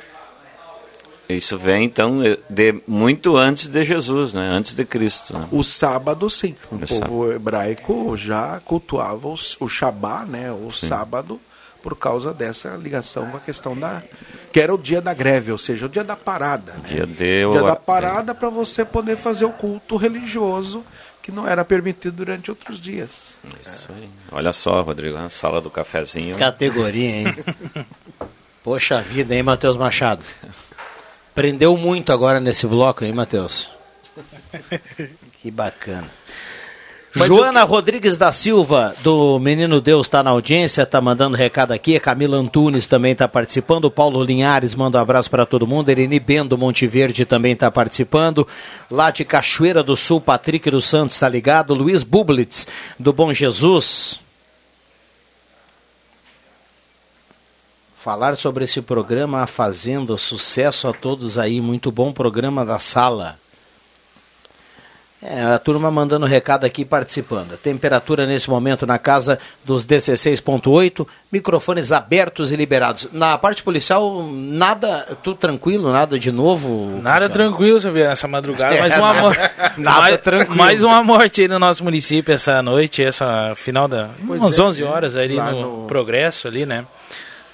L: isso vem então de muito antes de Jesus, né? Antes de Cristo. Né?
F: O sábado, sim. O
L: O
F: povo
L: sábado.
F: hebraico já cultuava o, o Shabá, né? O
L: Sim.
F: sábado, por causa dessa ligação com a questão da. que era o dia da greve, ou seja, o dia da parada. né?
L: Dia de
F: dia da parada para você poder fazer o culto religioso que não era permitido durante outros dias.
L: Isso aí. Olha só, Rodrigo, a sala do cafezinho.
A: Categoria, hein? Poxa vida, hein, Matheus Machado? Prendeu muito agora nesse bloco, hein, Matheus? Que bacana. Joana Rodrigues da Silva, do Menino Deus, está na audiência, está mandando recado aqui. A Camila Antunes também está participando. O Paulo Linhares manda um abraço para todo mundo. Ereni Bendo Monte Verde também está participando. Lá de Cachoeira do Sul, Patrick dos Santos está ligado. Luiz Bublitz, do Bom Jesus. Falar sobre esse programa A Fazenda, sucesso a todos aí, muito bom programa da sala. É, a turma mandando recado aqui participando. A temperatura nesse momento na casa dos 16.8, microfones abertos e liberados. Na parte policial, nada, tudo tranquilo, nada de novo?
D: Nada tranquilo, vê, nessa madrugada.
A: É,
D: mais uma morte. mais,
A: tranquilo.
D: Mais uma morte aí no nosso município essa noite, essa final da.
F: Pois
D: umas
F: é,
D: 11 horas ali no,
F: no-
D: Progresso, ali, né?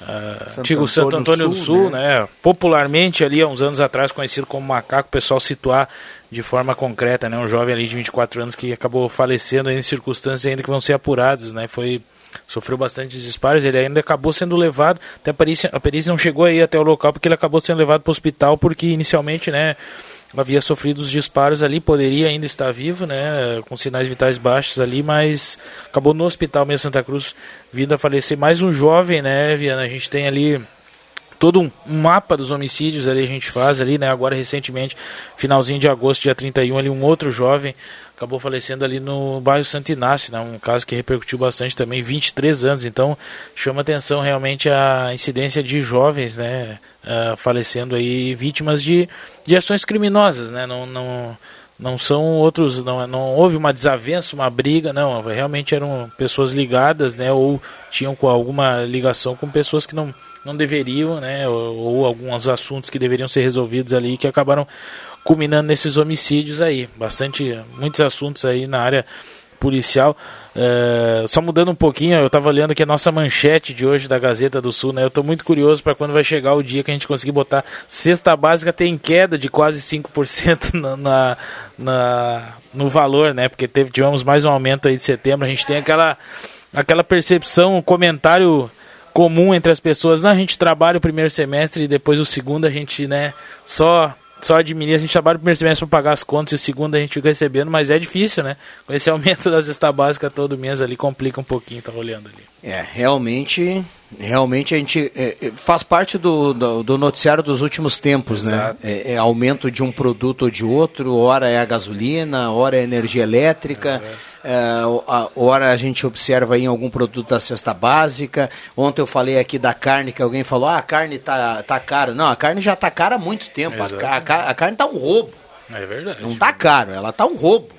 D: Ah,
F: Santo
D: antigo Santo
F: Antônio
D: Antônio
F: do
D: do
F: Sul,
D: Sul, né? Popularmente ali há uns anos atrás conhecido como Macaco, o pessoal situar de forma concreta, né? Um jovem ali de 24 anos que acabou falecendo em circunstâncias ainda que vão ser apuradas, né? Foi sofreu bastante disparos, ele ainda acabou sendo levado, até a perícia, a perícia não chegou aí até o local porque ele acabou sendo levado para o hospital porque inicialmente, né, havia sofrido os disparos ali, poderia ainda estar vivo, né, com sinais vitais baixos ali, mas acabou no hospital mesmo Santa Cruz, vindo a falecer. Mais um jovem, né, Viana, a gente tem ali todo um, mapa dos homicídios ali a gente faz ali, né, agora recentemente, finalzinho de agosto, dia 31, ali um outro jovem acabou falecendo ali no bairro Santo Inácio, né, um caso que repercutiu bastante também, 23 anos, então chama atenção realmente a incidência de jovens, né, ah, falecendo aí vítimas de, de ações criminosas, né, não, não, não são outros, não, não houve uma desavença, uma briga, não, realmente eram pessoas ligadas, né, ou tinham alguma ligação com pessoas que não, não deveriam, né, ou, ou alguns assuntos que deveriam ser resolvidos ali que acabaram culminando nesses homicídios aí, bastante, muitos assuntos aí na área policial. É, só mudando um pouquinho, eu estava olhando aqui a nossa manchete de hoje da Gazeta do Sul, né? Eu estou muito curioso para quando vai chegar o dia que a gente conseguir botar cesta básica tem queda de quase 5% na, na, na, no valor, né? Porque teve, tivemos mais um aumento aí de setembro. A gente tem aquela, aquela percepção, um comentário comum entre as pessoas. Não, a gente trabalha o primeiro semestre e depois o segundo a gente, né, só só admitir, a gente trabalha o primeiro semestre para pagar as contas e o segundo a gente fica recebendo, mas é difícil, né? Com esse aumento das cesta básica todo mês ali, complica um pouquinho, tá olhando ali.
A: É, realmente, realmente a gente é, é, faz parte do, do, do, noticiário dos últimos tempos, né? Exato. né? É, é, aumento de um produto ou de outro, hora é a gasolina, hora é a energia elétrica. É é, a, hora a gente observa em algum produto da cesta básica. Ontem eu falei aqui da carne, que alguém falou, ah, a carne tá, tá cara. Não, a carne já tá cara há muito tempo. A, a, a, carne tá um roubo.
D: É verdade.
A: Não tá caro, ela tá um roubo.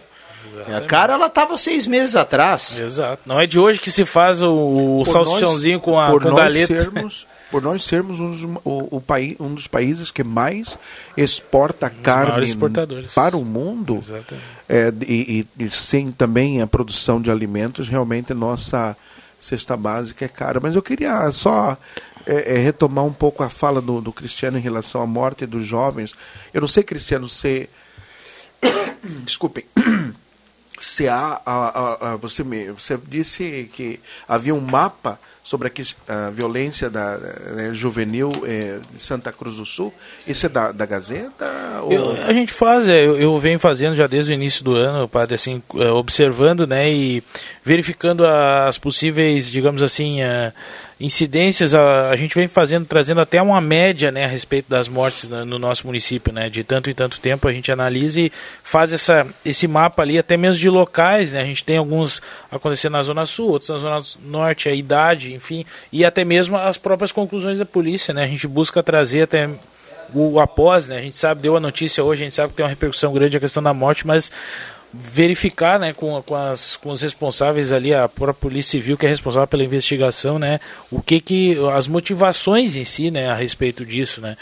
A: Exatamente. A cara ela tava seis meses atrás.
D: Exato. Não é de hoje que se faz o, o salsichãozinho com a
F: por
D: com
F: nós
D: galeta.
F: Sermos, por nós sermos um, o, o país, um dos países que mais exporta um carne para o mundo, é, e, e, e sem também a produção de alimentos, realmente nossa cesta básica é cara. Mas eu queria só é, é, retomar um pouco a fala do, do, Cristiano em relação à morte dos jovens. Eu não sei, Cristiano, se. Desculpem. Se há. A, a, a, você, me, você disse que havia um mapa sobre a, a violência da, né, juvenil eh, de Santa Cruz do Sul. Isso é da, da Gazeta?
D: Eu, a gente faz, é, eu, eu, venho fazendo já desde o início do ano, padre, assim, é, observando né, e verificando as possíveis, digamos assim, uh, incidências, a, a, gente vem fazendo, trazendo até uma média né, a respeito das mortes no, no nosso município, né, de tanto e tanto tempo a gente analisa e faz essa, esse mapa ali, até mesmo de locais, né, a gente tem alguns acontecendo na Zona Sul, outros na Zona Norte, a idade, enfim, e até mesmo as próprias conclusões da polícia, né, a gente busca trazer até o após, né, a gente sabe, deu a notícia hoje, a gente sabe que tem uma repercussão grande a questão da morte, mas verificar né, com, com, as, com os responsáveis ali, a própria Polícia Civil que é responsável pela investigação, né, o que que, as motivações em si, né, a respeito disso, né.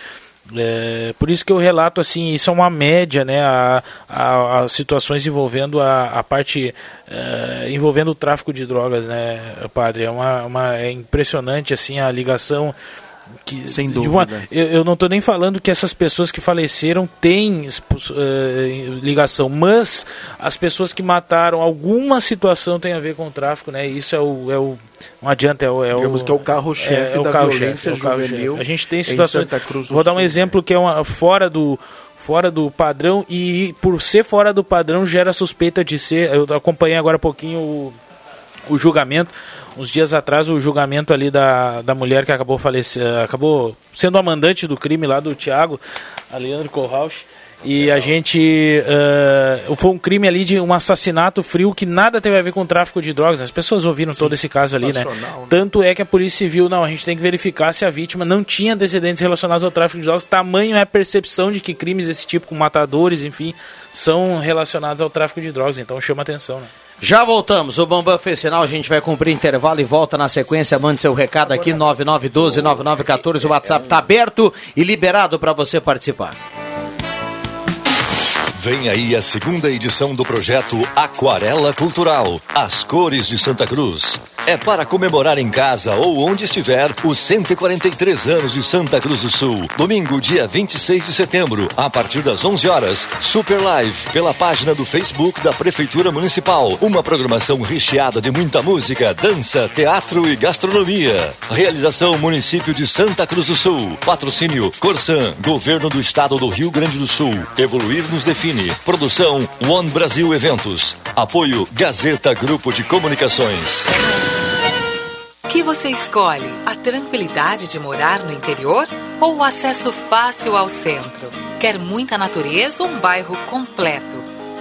D: É, por isso que eu relato assim, isso é uma média, né, a, a, a situações envolvendo a, a parte é, envolvendo o tráfico de drogas, né, padre, é uma, uma é impressionante assim a ligação que,
F: Sem dúvida.
D: Uma, eu, eu, não estou nem falando que essas pessoas que faleceram têm uh, ligação, mas as pessoas que mataram, alguma situação tem a ver com o tráfico, né? Isso é o. É o não adianta, é o. É
F: Digamos
D: o,
F: que é o carro-chefe é, é da carro violência -chefe, é juvenil.
D: A gente tem situações. Vou dar um exemplo que é uma, fora do fora do padrão e por ser fora do padrão gera suspeita de ser. Eu acompanhei agora um pouquinho o, o julgamento uns dias atrás o julgamento ali da, da mulher que acabou falecendo, acabou sendo a mandante do crime lá do Thiago, a Leandro Kohlrausch. E a gente. Uh, foi um crime ali de um assassinato frio que nada teve a ver com tráfico de drogas. As pessoas ouviram Sim, todo esse caso ali, né? né? Tanto é que a Polícia Civil, não, a gente tem que verificar se a vítima não tinha antecedentes relacionados ao tráfico de drogas. Tamanho é a percepção de que crimes desse tipo, com matadores, enfim, são relacionados ao tráfico de drogas. Então chama atenção, né?
A: Já voltamos. O Bambam fez sinal, a gente vai cumprir intervalo e volta na sequência. Mande seu recado aqui, 9912-9914. O WhatsApp está aberto e liberado para você participar.
H: Vem aí a segunda edição do projeto Aquarela Cultural As Cores de Santa Cruz. É para comemorar em casa ou onde estiver os 143 anos de Santa Cruz do Sul. Domingo, dia 26 de setembro, a partir das 11 horas. Super Live pela página do Facebook da Prefeitura Municipal. Uma programação recheada de muita música, dança, teatro e gastronomia. Realização Município de Santa Cruz do Sul. Patrocínio Corsan, Governo do Estado do Rio Grande do Sul. Evoluir nos define. Produção One Brasil Eventos. Apoio Gazeta Grupo de Comunicações
G: que você escolhe? A tranquilidade de morar no interior ou o acesso fácil ao centro? Quer muita natureza ou um bairro completo?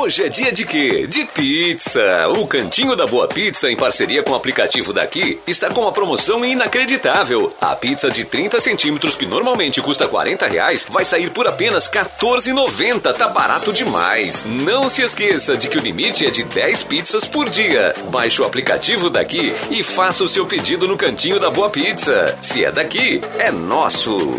R: Hoje é dia de quê? De pizza. O Cantinho da Boa Pizza, em parceria com o aplicativo daqui, está com uma promoção inacreditável. A pizza de 30 centímetros, que normalmente custa 40 reais, vai sair por apenas 14,90. Tá barato demais. Não se esqueça de que o limite é de 10 pizzas por dia. Baixe o aplicativo daqui e faça o seu pedido no Cantinho da Boa Pizza. Se é daqui, é nosso.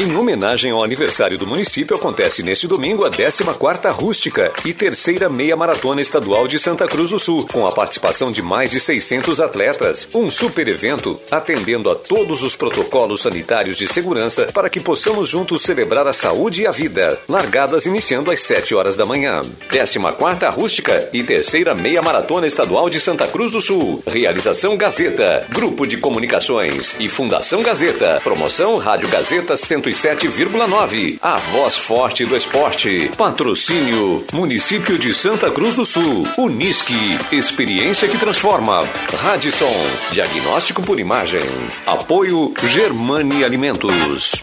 R: Em homenagem ao aniversário do município, acontece neste domingo a 14ª Rústica e terceira meia maratona estadual de Santa Cruz do Sul, com a participação de mais de 600 atletas. Um super evento atendendo a todos os protocolos sanitários de segurança para que possamos juntos celebrar a saúde e a vida. Largadas iniciando às 7 horas da manhã. 14ª Rústica e terceira meia maratona estadual de Santa Cruz do Sul. Realização Gazeta, Grupo de Comunicações e Fundação Gazeta. Promoção Rádio Gazeta 100 107,9. A voz forte do esporte. Patrocínio Município de Santa Cruz do Sul. Unisque. Experiência que transforma. Radisson. Diagnóstico por imagem. Apoio Germani Alimentos.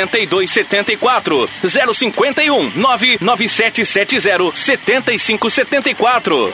S: 8274 051 99770 7574.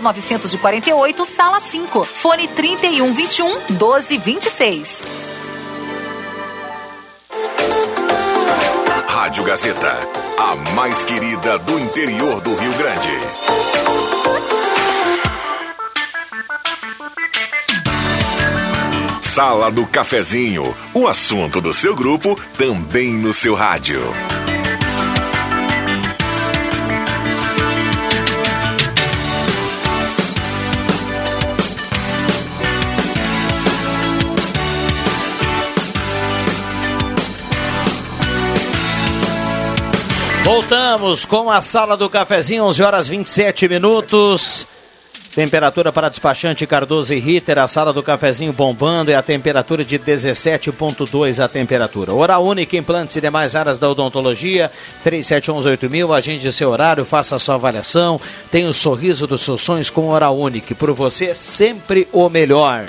G: 948, sala 5. Fone 3121 1226.
K: Rádio Gazeta, a mais querida do interior do Rio Grande. Sala do Cafezinho, o assunto do seu grupo também no seu rádio.
A: Voltamos com a sala do cafezinho, 11 horas 27 minutos. Temperatura para despachante Cardoso e Ritter, a sala do cafezinho bombando é a temperatura de 17.2 a temperatura. Hora única, implantes e demais áreas da odontologia, 37118000, agende seu horário, faça sua avaliação, tenha o sorriso dos seus sonhos com Hora única, por você sempre o melhor.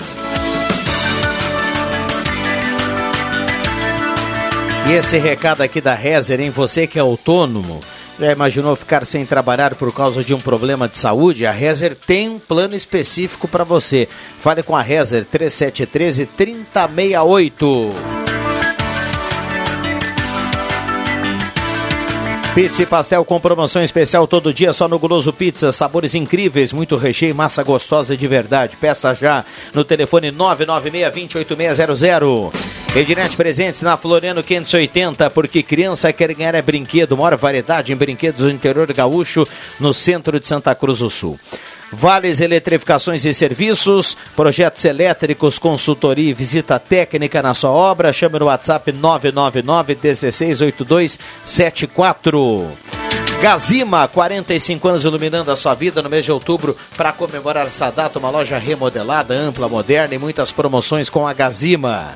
A: E esse recado aqui da Rezer, em você que é autônomo, já imaginou ficar sem trabalhar por causa de um problema de saúde? A Rezer tem um plano específico para você. Fale com a Rezer 3713 3068. Pizza e pastel com promoção especial todo dia só no Guloso Pizza. Sabores incríveis, muito recheio, massa gostosa de verdade. Peça já no telefone 996-28600. Ednet Presentes na Floriano 580, porque criança quer ganhar é brinquedo. Maior variedade em brinquedos do interior gaúcho, no centro de Santa Cruz do Sul. Vales Eletrificações e Serviços, projetos elétricos, consultoria e visita técnica na sua obra. Chame no WhatsApp 999 168274. Gazima, 45 anos iluminando a sua vida no mês de outubro para comemorar essa data, uma loja remodelada, ampla, moderna e muitas promoções com a Gazima.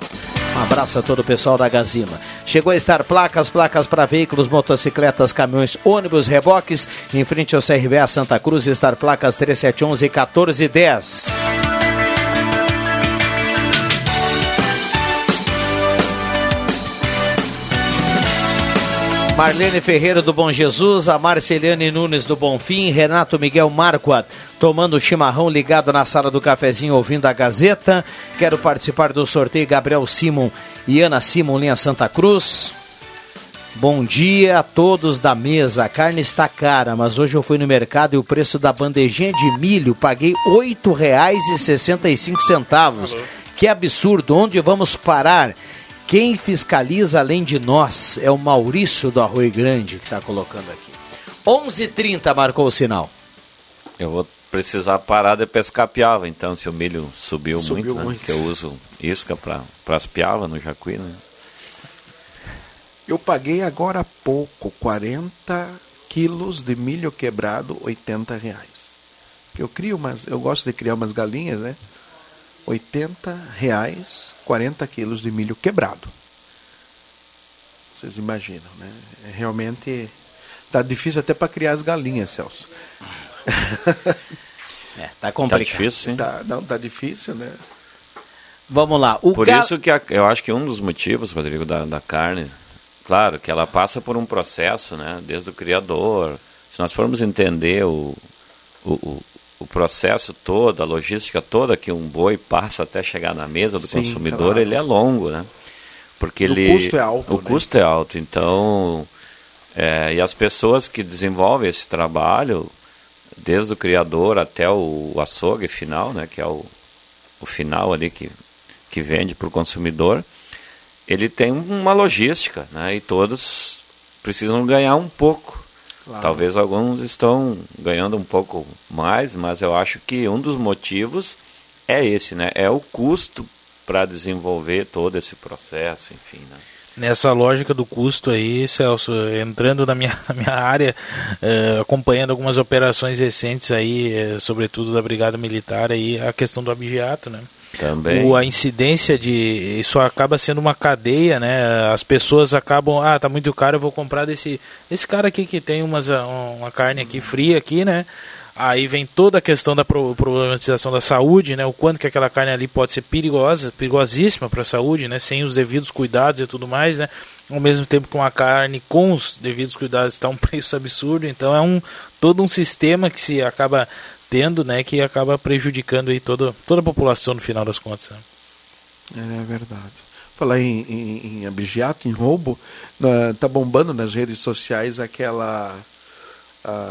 A: Um abraço a todo o pessoal da Gazima. Chegou a estar placas, placas para veículos, motocicletas, caminhões, ônibus, reboques. Em frente ao CRVA Santa Cruz, estar placas 3711 e 1410. Marlene Ferreira do Bom Jesus, a Marceliane Nunes do Bonfim, Renato Miguel Marquardt tomando chimarrão ligado na sala do cafezinho ouvindo a Gazeta. Quero participar do sorteio Gabriel Simon e Ana Simon, linha Santa Cruz. Bom dia a todos da mesa. A carne está cara, mas hoje eu fui no mercado e o preço da bandejinha de milho paguei R$ 8,65. Que absurdo! Onde vamos parar? Quem fiscaliza além de nós é o Maurício do Arroio Grande que está colocando aqui. 11:30 marcou o sinal.
L: Eu vou precisar parar de pescar piava, então, se o milho subiu,
F: Subiu
L: muito, né?
F: muito.
L: Porque eu uso isca para as piavas no jacuí, né?
F: Eu paguei agora há pouco 40 quilos de milho quebrado, 80 reais. Eu crio umas, eu gosto de criar umas galinhas, né? 80 reais, 40 quilos de milho quebrado. Vocês imaginam, né? É realmente tá difícil até para criar as galinhas, Celso.
A: É, tá complicado.
L: difícil, hein?
F: Tá, não, tá difícil, né?
A: Vamos lá. O
L: por
A: ca-
L: isso que a- eu acho que um dos motivos, Rodrigo, da, da carne, claro, que ela passa por um processo, né? Desde o criador. Se nós formos entender o, o, o, o processo todo, a logística toda que um boi passa até chegar na mesa do
F: Sim,
L: consumidor,
F: claro.
L: ele é longo, né? Porque
F: O
L: ele
F: custo é alto,
L: O
F: né?
L: custo é alto, então é, e as pessoas que desenvolvem esse trabalho, desde o criador até o açougue final, né, que é o, o final ali que, que vende para o consumidor, ele tem uma logística, né, e todos precisam ganhar um pouco.
F: Claro.
L: Talvez alguns estão ganhando um pouco mais, mas eu acho que um dos motivos é esse, né, é o custo para desenvolver todo esse processo, enfim, né.
D: Nessa lógica do custo aí, Celso, entrando na minha, na minha área, eh, acompanhando algumas operações recentes aí, eh, sobretudo da Brigada Militar aí, a questão do abigeato, né?
L: Também.
D: O, a incidência de isso acaba sendo uma cadeia, né? As pessoas acabam, ah, tá muito caro, eu vou comprar desse esse cara aqui que tem umas, ah, uma carne aqui fria aqui, né? Aí vem toda a questão da pro- problematização da saúde, né? O quanto que aquela carne ali pode ser perigosa, perigosíssima para a saúde, né? Sem os devidos cuidados e tudo mais, né? Ao mesmo tempo que uma carne com os devidos cuidados está um preço absurdo, então é um todo um sistema que se acaba tendo, né? Que acaba prejudicando aí toda toda a população no final das contas. né?
F: É verdade. Falar em, em, em abigeato, em roubo, tá bombando nas redes sociais aquela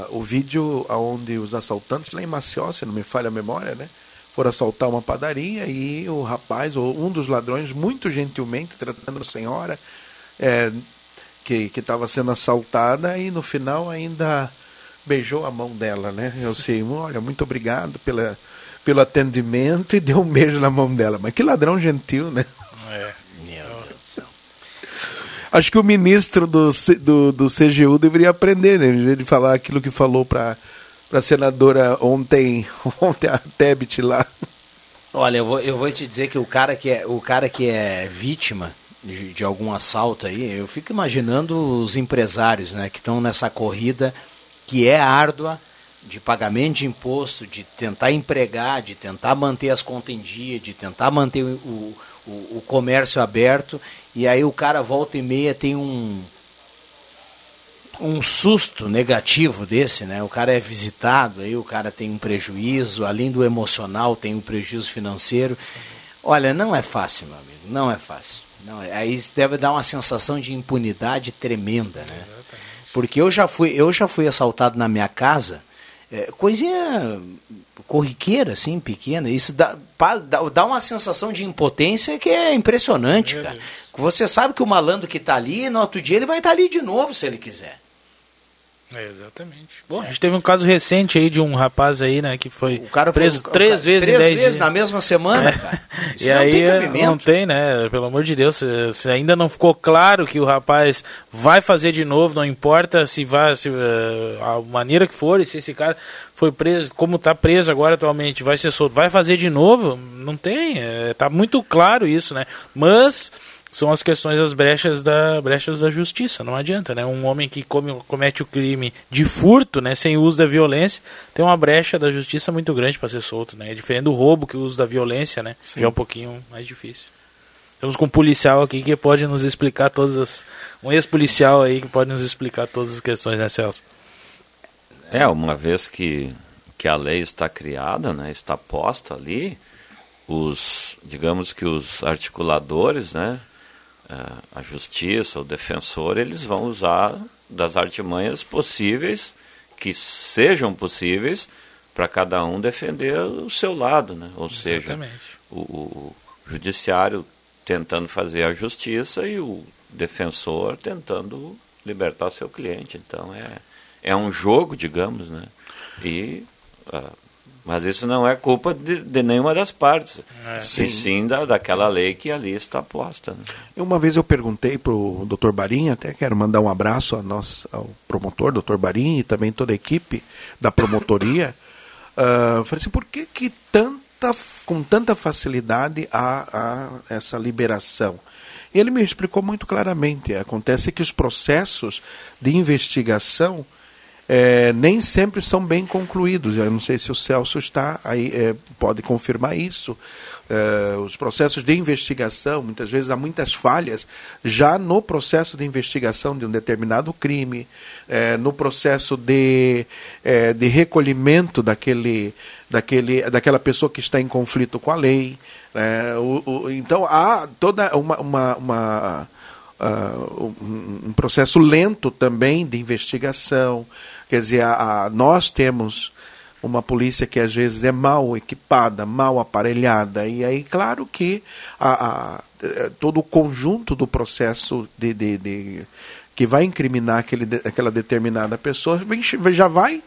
F: o vídeo onde os assaltantes lá em Maceió, se não me falha a memória, né, foram assaltar uma padaria e o rapaz ou um dos ladrões muito gentilmente tratando a senhora é, que estava sendo assaltada e no final ainda beijou a mão dela, né? Eu sei, olha, muito obrigado pela pelo atendimento e deu um beijo na mão dela. Mas que ladrão gentil, né?
D: É.
F: Acho que o ministro do, do, do CGU deveria aprender, né? Em vez de falar aquilo que falou para a senadora ontem, ontem a Tebet lá.
A: Olha, eu vou, eu vou te dizer que o cara que é, o cara que é vítima de, de algum assalto aí, eu fico imaginando os empresários, né, que estão nessa corrida que é árdua de pagamento de imposto, de tentar empregar, de tentar manter as contas em dia, de tentar manter o, o, o- comércio aberto, e aí o cara volta e meia tem um um susto negativo desse, né? O cara é visitado, aí o cara tem um prejuízo, além do emocional, tem um prejuízo financeiro. Olha, não é fácil, meu amigo, não é fácil. Não é. Aí deve dar uma sensação de impunidade tremenda, né? Porque eu já fui, eu já fui assaltado na minha casa, é, coisinha corriqueira, assim, pequena. Isso dá, dá, dá uma sensação de impotência que é impressionante, cara. Você sabe que o malandro que está ali, no outro dia ele vai estar ali de novo se ele quiser.
D: É, exatamente. Bom, a gente teve um caso recente aí de um rapaz aí, né, que foi o cara preso foi, três cara, vezes
A: três
D: em dez
A: vezes na mesma semana, é. cara.
D: e não aí tem não tem, né? Pelo amor de Deus, se, se, ainda não ficou claro que o rapaz vai fazer de novo, não importa se vai, se, uh, a maneira que for, e se esse cara foi preso, como está preso agora atualmente, vai ser solto, vai fazer de novo, não tem, é, tá muito claro isso, né? Mas são as questões das brechas da brechas da justiça. Não adianta, né? Um homem que come, comete o crime de furto, né, sem uso da violência, tem uma brecha da justiça muito grande para ser solto, né? É diferente do roubo que o uso da violência, né? Sim. Já é um pouquinho mais difícil. Temos com um policial aqui que pode nos explicar todas as um ex-policial aí que pode nos explicar todas as questões, né, Celso?
L: É, uma vez que que a lei está criada, né, está posta ali, os digamos que os articuladores, né, a justiça, o defensor, eles vão usar das artimanhas possíveis, que sejam possíveis, para cada um defender o seu lado, né? Ou Exatamente. seja, o, o, judiciário tentando fazer a justiça e o defensor tentando libertar seu cliente. Então é, é um jogo, digamos, né? E uh, mas isso não é culpa de, de nenhuma das partes, é. sim, sim da, daquela lei que ali está posta. Né?
F: Uma vez eu perguntei para o doutor Barim, até quero mandar um abraço a nós, ao promotor, doutor Barim, e também toda a equipe da promotoria. uh, falei assim, por que, que tanta, com tanta facilidade há, há essa liberação? E ele me explicou muito claramente. Acontece que os processos de investigação é, nem sempre são bem concluídos. Eu não sei se o Celso está aí, é, pode confirmar isso. É, os processos de investigação, muitas vezes há muitas falhas já no processo de investigação de um determinado crime, é, no processo de, é, de recolhimento daquele, daquele, daquela pessoa que está em conflito com a lei. Né? O, o, então há toda uma, uma, uma Uh, um, um, processo lento também de investigação. Quer dizer, a, a, nós temos uma polícia que às vezes é mal equipada, mal aparelhada, e aí, claro que a, eh, todo o conjunto do processo de, de, de que vai incriminar aquele, aquela determinada pessoa já vai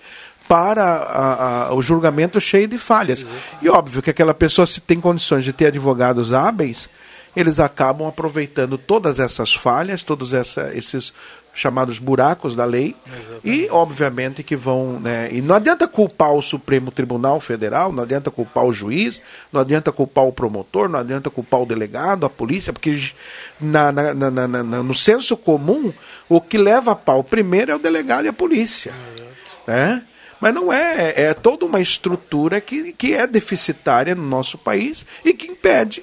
F: para a, a, o julgamento cheio de falhas. E óbvio que aquela pessoa, se tem condições de ter advogados hábeis, eles acabam aproveitando todas essas falhas, todos essa, esses chamados buracos da lei Exatamente. e obviamente que vão né, e não adianta culpar o Supremo Tribunal Federal não adianta culpar o juiz não adianta culpar o promotor não adianta culpar o delegado a polícia porque na, na, na, na no senso comum o que leva a pau primeiro é o delegado e a polícia né? mas não é é toda uma estrutura que, que é deficitária no nosso país e que impede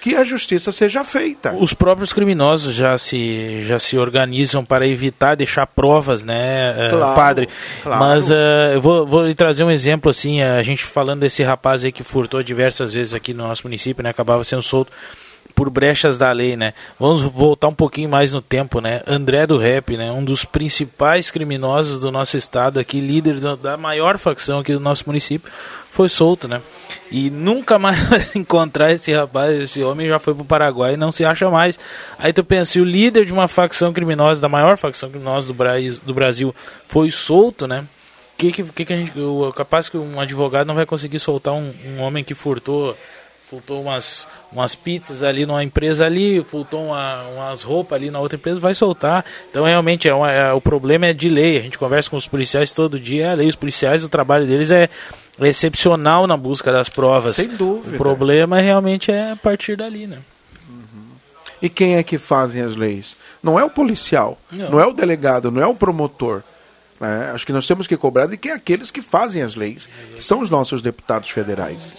F: que a justiça seja feita.
D: Os próprios criminosos já se, já se organizam para evitar deixar provas, né, eh, claro, padre? Claro. Mas uh, eu vou, vou lhe trazer um exemplo, assim, a gente falando desse rapaz aí que furtou diversas vezes aqui no nosso município, né, acabava sendo solto por brechas da lei, né? Vamos voltar um pouquinho mais no tempo, né? André do Rap, né? Um dos principais criminosos do nosso estado aqui, líder da maior facção aqui do nosso município, foi solto, né? E nunca mais encontrar esse rapaz, esse homem já foi pro Paraguai e não se acha mais. Aí tu pensa, se o líder de uma facção criminosa, da maior facção criminosa do, Brasil, do Brasil foi solto, né? Que, que, que a gente, capaz que um advogado não vai conseguir soltar um, um homem que furtou faltou umas, umas pizzas ali numa empresa ali, faltou uma, umas roupas ali na outra empresa, vai soltar. Então, realmente, é, uma, é, o problema é de lei. A gente conversa com os policiais todo dia, é a lei. Os policiais, o trabalho deles é, é excepcional na busca das provas.
F: Sem dúvida.
D: O problema realmente é a partir dali, né?
F: Uhum. E quem é que fazem as leis? Não é o policial, não, não é o delegado, não é o promotor. É, acho que nós temos que cobrar de quem é aqueles que fazem as leis, que são os nossos deputados federais.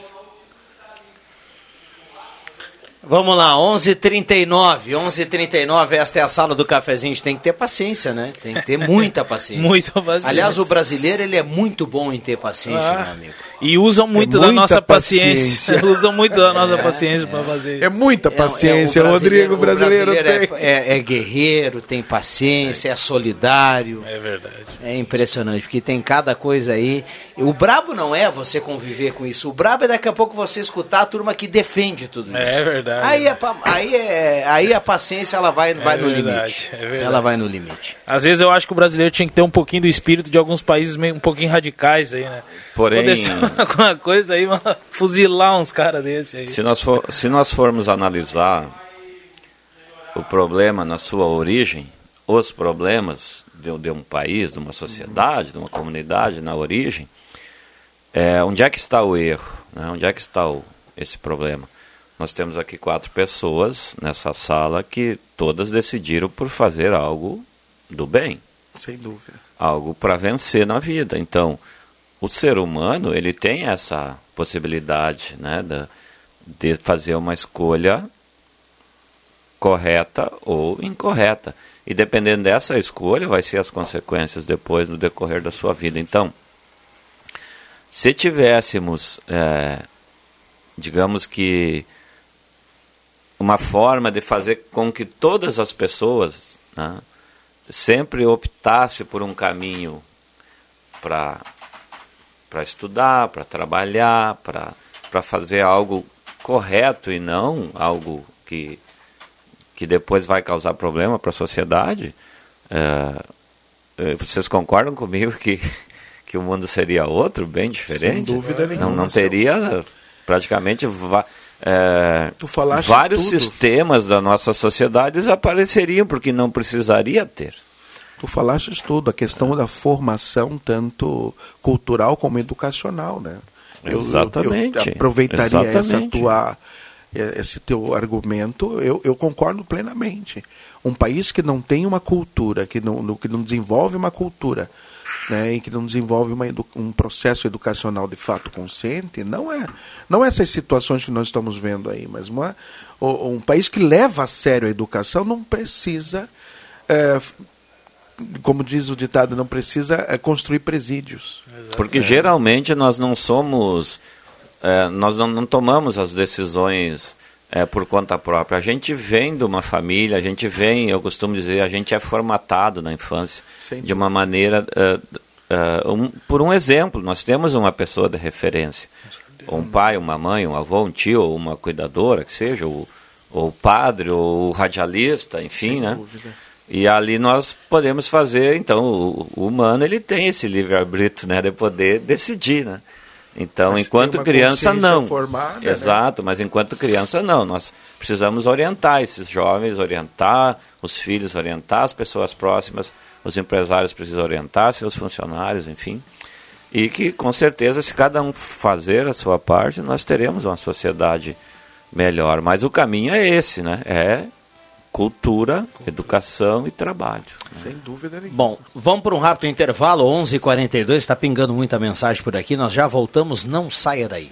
A: Vamos lá, 11:39, 11:39. Esta é a sala do cafezinho. A gente tem que ter paciência, né? Tem que ter muita paciência.
D: muita paciência.
A: Aliás, o brasileiro ele é muito bom em ter paciência, ah. meu amigo.
D: E usam muito
F: É
D: da nossa paciência.
F: paciência.
D: usam muito da nossa paciência para fazer isso.
F: É muita paciência,
A: É, o
F: Rodrigo. O brasileiro,
A: brasileiro
F: tem.
A: é, é- é guerreiro, tem paciência, é solidário.
D: É verdade.
A: É impressionante, porque tem cada coisa aí. O brabo não é você conviver com isso. O brabo é daqui a pouco você escutar a turma que defende tudo isso.
D: É verdade.
A: Aí, a, aí, é, aí a paciência ela vai, vai no
D: verdade,
A: limite.
D: é
A: ela vai no limite.
D: Às vezes eu acho que o brasileiro tinha que ter um pouquinho do espírito de alguns países meio, um pouquinho radicais aí, né?
L: Porém-
D: Acontecer alguma coisa aí, mano, fuzilar uns caras desse aí.
L: Se nós, for, se nós formos analisar o problema na sua origem, os problemas de, de um país, de uma sociedade, de uma comunidade na origem, é, onde é que está o erro? né? Onde é que está o, esse problema? Nós temos aqui quatro pessoas nessa sala que todas decidiram por fazer algo do bem
F: Sem dúvida.
L: algo para vencer na vida. Então, o ser humano ele tem essa possibilidade, né, de fazer uma escolha correta ou incorreta. E dependendo dessa escolha, vai ser as consequências depois no decorrer da sua vida. Então, se tivéssemos, é, digamos que, uma forma de fazer com que todas as pessoas né, sempre optasse por um caminho para para estudar, para trabalhar, para para fazer algo correto e não algo que que depois vai causar problema para a sociedade. é, vocês concordam comigo que que o mundo seria outro, bem diferente?
F: dúvida
L: Não,
F: nenhuma,
L: não teria praticamente é, vários
F: tudo.
L: sistemas da nossa sociedade desapareceriam porque não precisaria ter.
F: Tu falaste tudo, a questão da formação, tanto cultural como educacional, né? Eu- eu-
L: Exatamente,
F: Eu, aproveitaria essa
L: exatamente.
F: tua, eh, esse teu argumento, eu, eu concordo plenamente. Um país que não tem uma cultura, que não, que não desenvolve uma cultura, né, e que não desenvolve uma um processo educacional de fato consciente, não é, não essas situações que nós estamos vendo aí, mas uma, um país que leva a sério a educação não precisa eh, como diz o ditado, não precisa é, construir presídios.
L: Porque
F: É.
L: geralmente nós não somos, é, nós não, não tomamos as decisões é, por conta própria. A gente vem de uma família, a gente vem, eu costumo dizer, a gente é formatado na infância de uma maneira, é, é, um- por um exemplo, nós temos uma pessoa de referência, um pai, uma mãe, um avô, um tio, uma cuidadora, que seja, ou, ou o padre, ou o radialista, enfim,
F: Sem
L: né?
F: dúvida.
L: E ali nós podemos fazer, então, o, o humano ele tem esse livre-arbítrio, né, de poder decidir, né? Então,
F: Mas
L: enquanto criança, não.
F: formada, né?
L: Exato, mas enquanto criança, não. Nós precisamos orientar esses jovens, orientar os filhos, orientar as pessoas próximas, os empresários precisam orientar seus funcionários, enfim. E que, com certeza, se cada um fazer a sua parte, nós teremos uma sociedade melhor. Mas o caminho é esse, né? É cultura, educação e trabalho.
F: Sem dúvida nenhuma.
A: Bom, vamos para um rápido intervalo, 11:42 h 42 está pingando muita mensagem por aqui, nós já voltamos, não saia daí.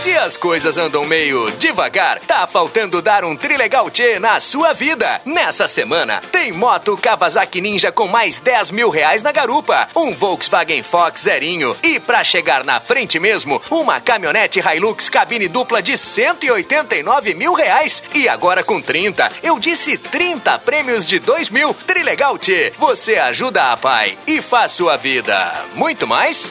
T: Se as coisas andam meio devagar, tá faltando dar um trilegal tchê na sua vida. Nessa semana, tem moto Kawasaki Ninja com mais 10 mil reais na garupa, um Volkswagen Fox zerinho e pra chegar na frente mesmo, uma caminhonete Hilux cabine dupla de 189 mil reais. E agora com 30, eu disse 30 prêmios de 2 mil. Trilegal tchê, você ajuda a pai e faz sua vida muito mais.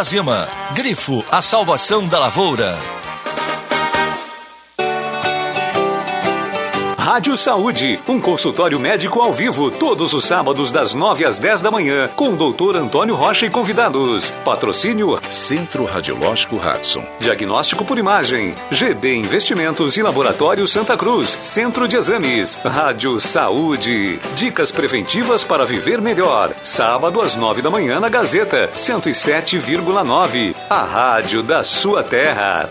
H: Gazima. Grifo, a salvação da lavoura.
R: Rádio Saúde, um consultório médico ao vivo, todos os sábados das 9 às 10 da manhã, com o doutor Antônio Rocha e convidados. Patrocínio
Q: Centro Radiológico Hudson.
R: Diagnóstico por imagem, GB Investimentos e Laboratório Santa Cruz, Centro de Exames, Rádio Saúde. Dicas preventivas para viver melhor. Sábado às 9 da manhã na Gazeta, 107,9. A rádio da sua terra.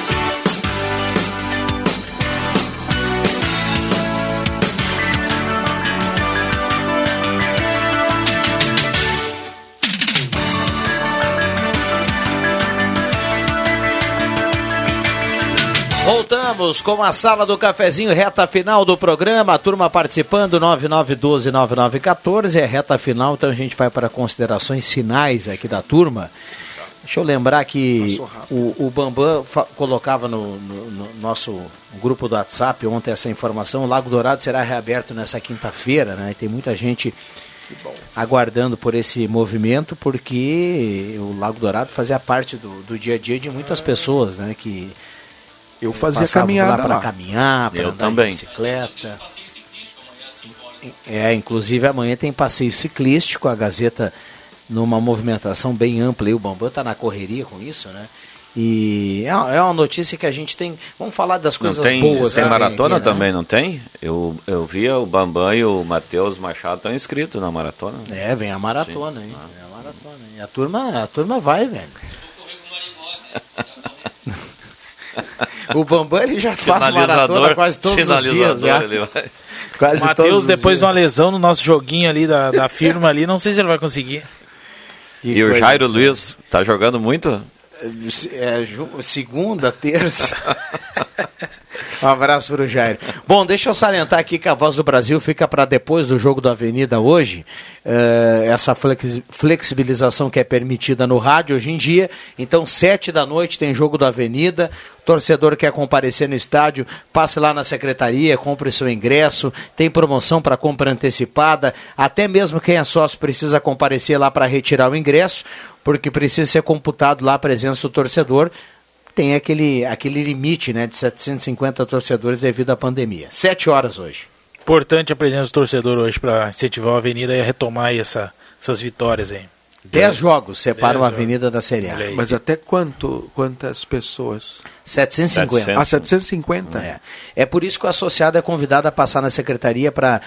A: Voltamos com a sala do cafezinho, reta final do programa, a turma participando, 9912-9914, é reta final, então a gente vai para considerações finais aqui da turma. Deixa eu lembrar que o, o Bambam colocava no, no, no, nosso grupo do WhatsApp ontem essa informação, o Lago Dourado será reaberto nessa quinta-feira, né? E tem muita gente aguardando por esse movimento, porque o Lago Dourado fazia parte do, do dia a dia de muitas pessoas, né? Que
F: eu fazia
A: passavam
F: caminhada
A: lá para caminhar, para
L: Eu
A: andar
L: também.
A: de bicicleta. É, inclusive amanhã tem passeio ciclístico, a Gazeta numa movimentação bem ampla. E o Bambam está na correria com isso, né? E é uma é notícia que a gente tem. Vamos falar das
L: Não
A: coisas
L: tem,
A: boas.
L: tem
A: né,
L: maratona
A: aqui, né?
L: também, não tem? Eu, eu via o Bambam e o Matheus Machado estão inscritos na maratona.
A: É, vem a maratona, hein? Vem a maratona. E a turma, a turma vai, velho. O Bambam ele já faz maratona quase todos os dias já.
L: ele vai.
A: Quase todos
D: Matheus,
A: os
D: depois de uma lesão no nosso joguinho ali da, da firma ali, não sei se ele vai conseguir.
L: E o Jairo
A: assim.
L: Luiz, tá jogando muito?
A: É, ju- segunda, terça. um abraço para o Jair. Bom, deixa eu salientar aqui que a Voz do Brasil fica para depois do jogo da Avenida hoje. Eh, essa flex- flexibilização que é permitida no rádio hoje em dia. Então, sete da noite tem jogo da Avenida. Torcedor quer comparecer no estádio, passe lá na secretaria, compre o seu ingresso, tem promoção para compra antecipada, até mesmo quem é sócio precisa comparecer lá para retirar o ingresso, porque precisa ser computado lá a presença do torcedor. Tem aquele, aquele limite né, de 750 torcedores devido à pandemia. Sete horas hoje.
D: Importante a presença do torcedor hoje para incentivar a Avenida e retomar essa, essas vitórias aí.
A: Dez jogos separam a Avenida da Série A.
F: Mas até quanto, quantas pessoas?
A: 750.
F: Ah, 750?
A: É. é por isso que o associado é convidado a passar na secretaria para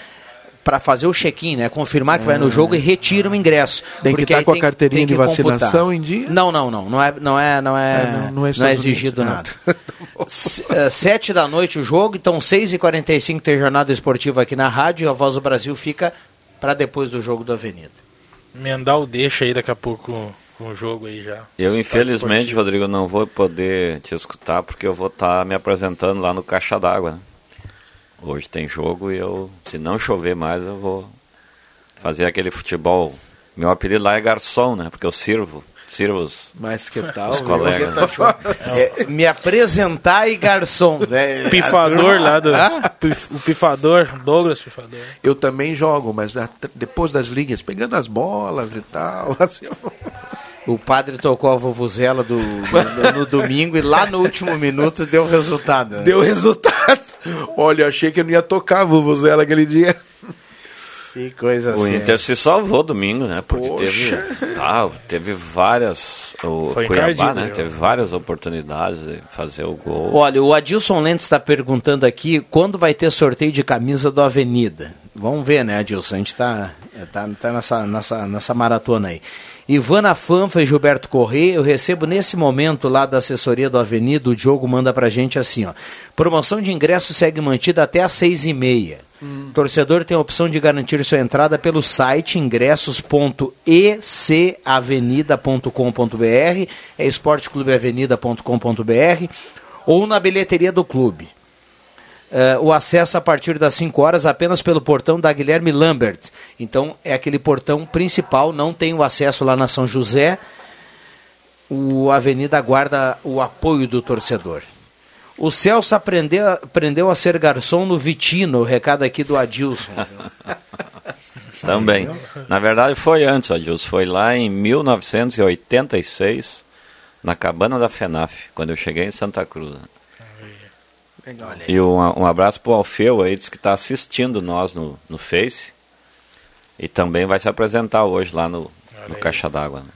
A: para fazer o check-in, né? Confirmar que vai no jogo e retira o ingresso.
F: Tem que estar
A: aí
F: com a carteirinha
A: tem
F: de
A: que
F: vacinação
A: computar.
F: em dia?
A: Não, não, não. Não é, não é, não é,
F: É, não- não é
A: não é exigido
F: Unidos,
A: nada. S- eh, Sete da noite o jogo, então seis e quarenta e cinco tem jornada esportiva aqui na rádio e a Voz do Brasil fica para depois do jogo da Avenida.
D: Mendal deixa aí daqui a pouco com o jogo aí já.
L: Eu, infelizmente,
D: Esportivo.
L: Rodrigo, não vou poder te escutar porque eu vou estar me apresentando lá no Caixa d'Água. né? Hoje tem jogo e eu, se não chover mais, eu vou fazer aquele futebol. Meu apelido lá é garçom, né? Porque eu sirvo, sirvo os,
F: Mas que tal?
L: os colegas. né?
A: É, me apresentar e garçom. né?
D: Pifador lá do.
A: Hã?
D: pif- O pifador, Douglas Pifador.
F: Eu também jogo, mas da- depois das linhas, pegando as bolas e tal. Assim,
A: O padre tocou a vovuzela do, no, no domingo e lá no último minuto deu resultado.
F: Deu resultado. Olha, eu achei que eu não ia tocar a Vuvuzela aquele dia.
A: Que coisa
L: O
A: assim.
L: Inter se salvou domingo, né? Porque
F: Poxa.
L: teve, ah, teve várias. O
D: Foi
L: Cuiabá,
D: encardido,
L: né?
D: né?
L: Teve várias oportunidades de fazer o gol.
A: Olha, o Adilson Lentes está perguntando aqui quando vai ter sorteio de camisa do Avenida. Vamos ver, né, Adilson? A gente está tá, tá nessa, nessa, nessa maratona aí. Ivana Fanfa e Gilberto Corrêa, eu recebo nesse momento lá da assessoria do Avenida, o Diogo manda pra gente assim, ó. Promoção de ingresso segue mantida até às seis e meia. Torcedor tem a opção de garantir sua entrada pelo site ingressos.ecavenida.com.br, é esporteclubeavenida.com.br ou na bilheteria do clube. Eh, o acesso a partir das 5 horas apenas pelo portão da Guilherme Lambert. Então é aquele portão principal, não tem o acesso lá na São José. O Avenida aguarda o apoio do torcedor. O Celso aprendeu, aprendeu a ser garçom no Vitino, o recado aqui do Adilson.
L: Também. Na verdade, foi antes, Adilson. Foi lá em 1986, na cabana da FENAF, quando eu cheguei em Santa Cruz. E um, um abraço pro Alfeu aí, diz que está assistindo nós no, no Face. E também vai se apresentar hoje lá no, no Caixa d'Água. né?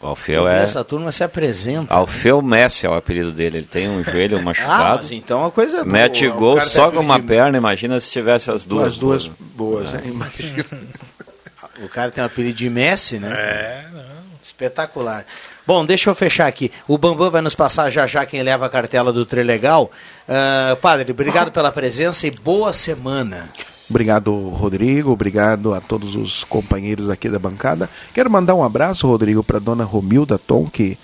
L: O Alfeu é.
A: Essa turma se apresenta.
L: Alfeu Messi é o apelido dele. Ele tem um joelho
A: Ah,
L: machucado.
A: mas então a coisa boa.
L: Mete
A: O
L: gol só com uma
A: de-
L: perna, imagina se tivesse as duas.
F: As duas
L: boas.
F: boas, né? Imagina.
A: O cara tem um apelido de Messi, né?
D: É, não.
A: Espetacular. Bom, deixa eu fechar aqui. O Bambam vai nos passar já já quem leva a cartela do Trilegal. Ah, padre, obrigado pela presença e boa semana.
F: Obrigado, Rodrigo. Obrigado a todos os companheiros aqui da bancada. Quero mandar um abraço, Rodrigo, para dona Romilda Tom, que,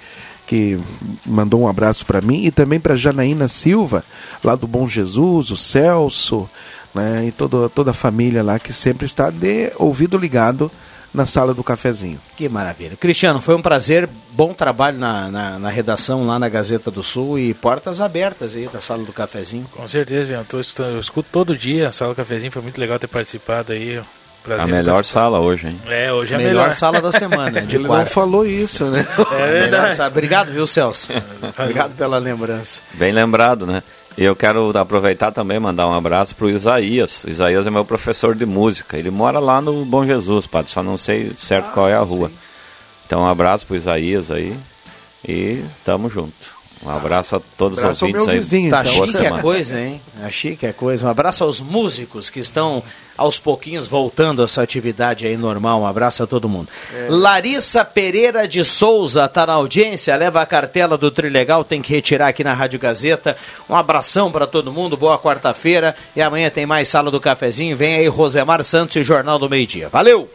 F: que mandou um abraço para mim, e também para Janaína Silva, lá do Bom Jesus, o Celso, né, e todo, toda a família lá que sempre está de ouvido ligado na sala do cafezinho.
A: Que maravilha. Cristiano, foi um prazer. Bom trabalho na, na, na redação lá na Gazeta do Sul e portas abertas aí da sala do cafezinho.
D: Com certeza, Vian. Tô eu escuto todo dia a sala do cafezinho. Foi muito legal ter participado aí. Prazer
L: A melhor sala hoje, hein?
D: É, hoje é a
A: Melhor
D: melhor.
A: sala da semana, de
F: Ele não
A: quarta.
F: falou isso, né?
D: É
A: Melhor
D: verdade.
A: Obrigado, viu, Celso? Obrigado pela lembrança.
L: Bem lembrado, né? E eu quero aproveitar também mandar um abraço pro Isaías. O Isaías é meu professor de música. Ele mora lá no Bom Jesus, padre. Só não sei certo qual é a rua. Então um abraço pro Isaías aí. E tamo junto. Um abraço a todos os
F: Abraço ao
L: ouvintes aí.
F: vizinho,
A: Tá
F: então.
A: Chique a coisa, hein? Tá chique a coisa. Um abraço aos músicos que estão aos pouquinhos voltando a sua atividade aí normal. Um abraço a todo mundo. Larissa Pereira de Souza tá na audiência, leva a cartela do Trilegal, tem que retirar aqui na Rádio Gazeta. Um abração para todo mundo, boa quarta-feira. E amanhã tem mais Sala do Cafezinho. Vem aí Rosemar Santos e Jornal do Meio Dia. Valeu!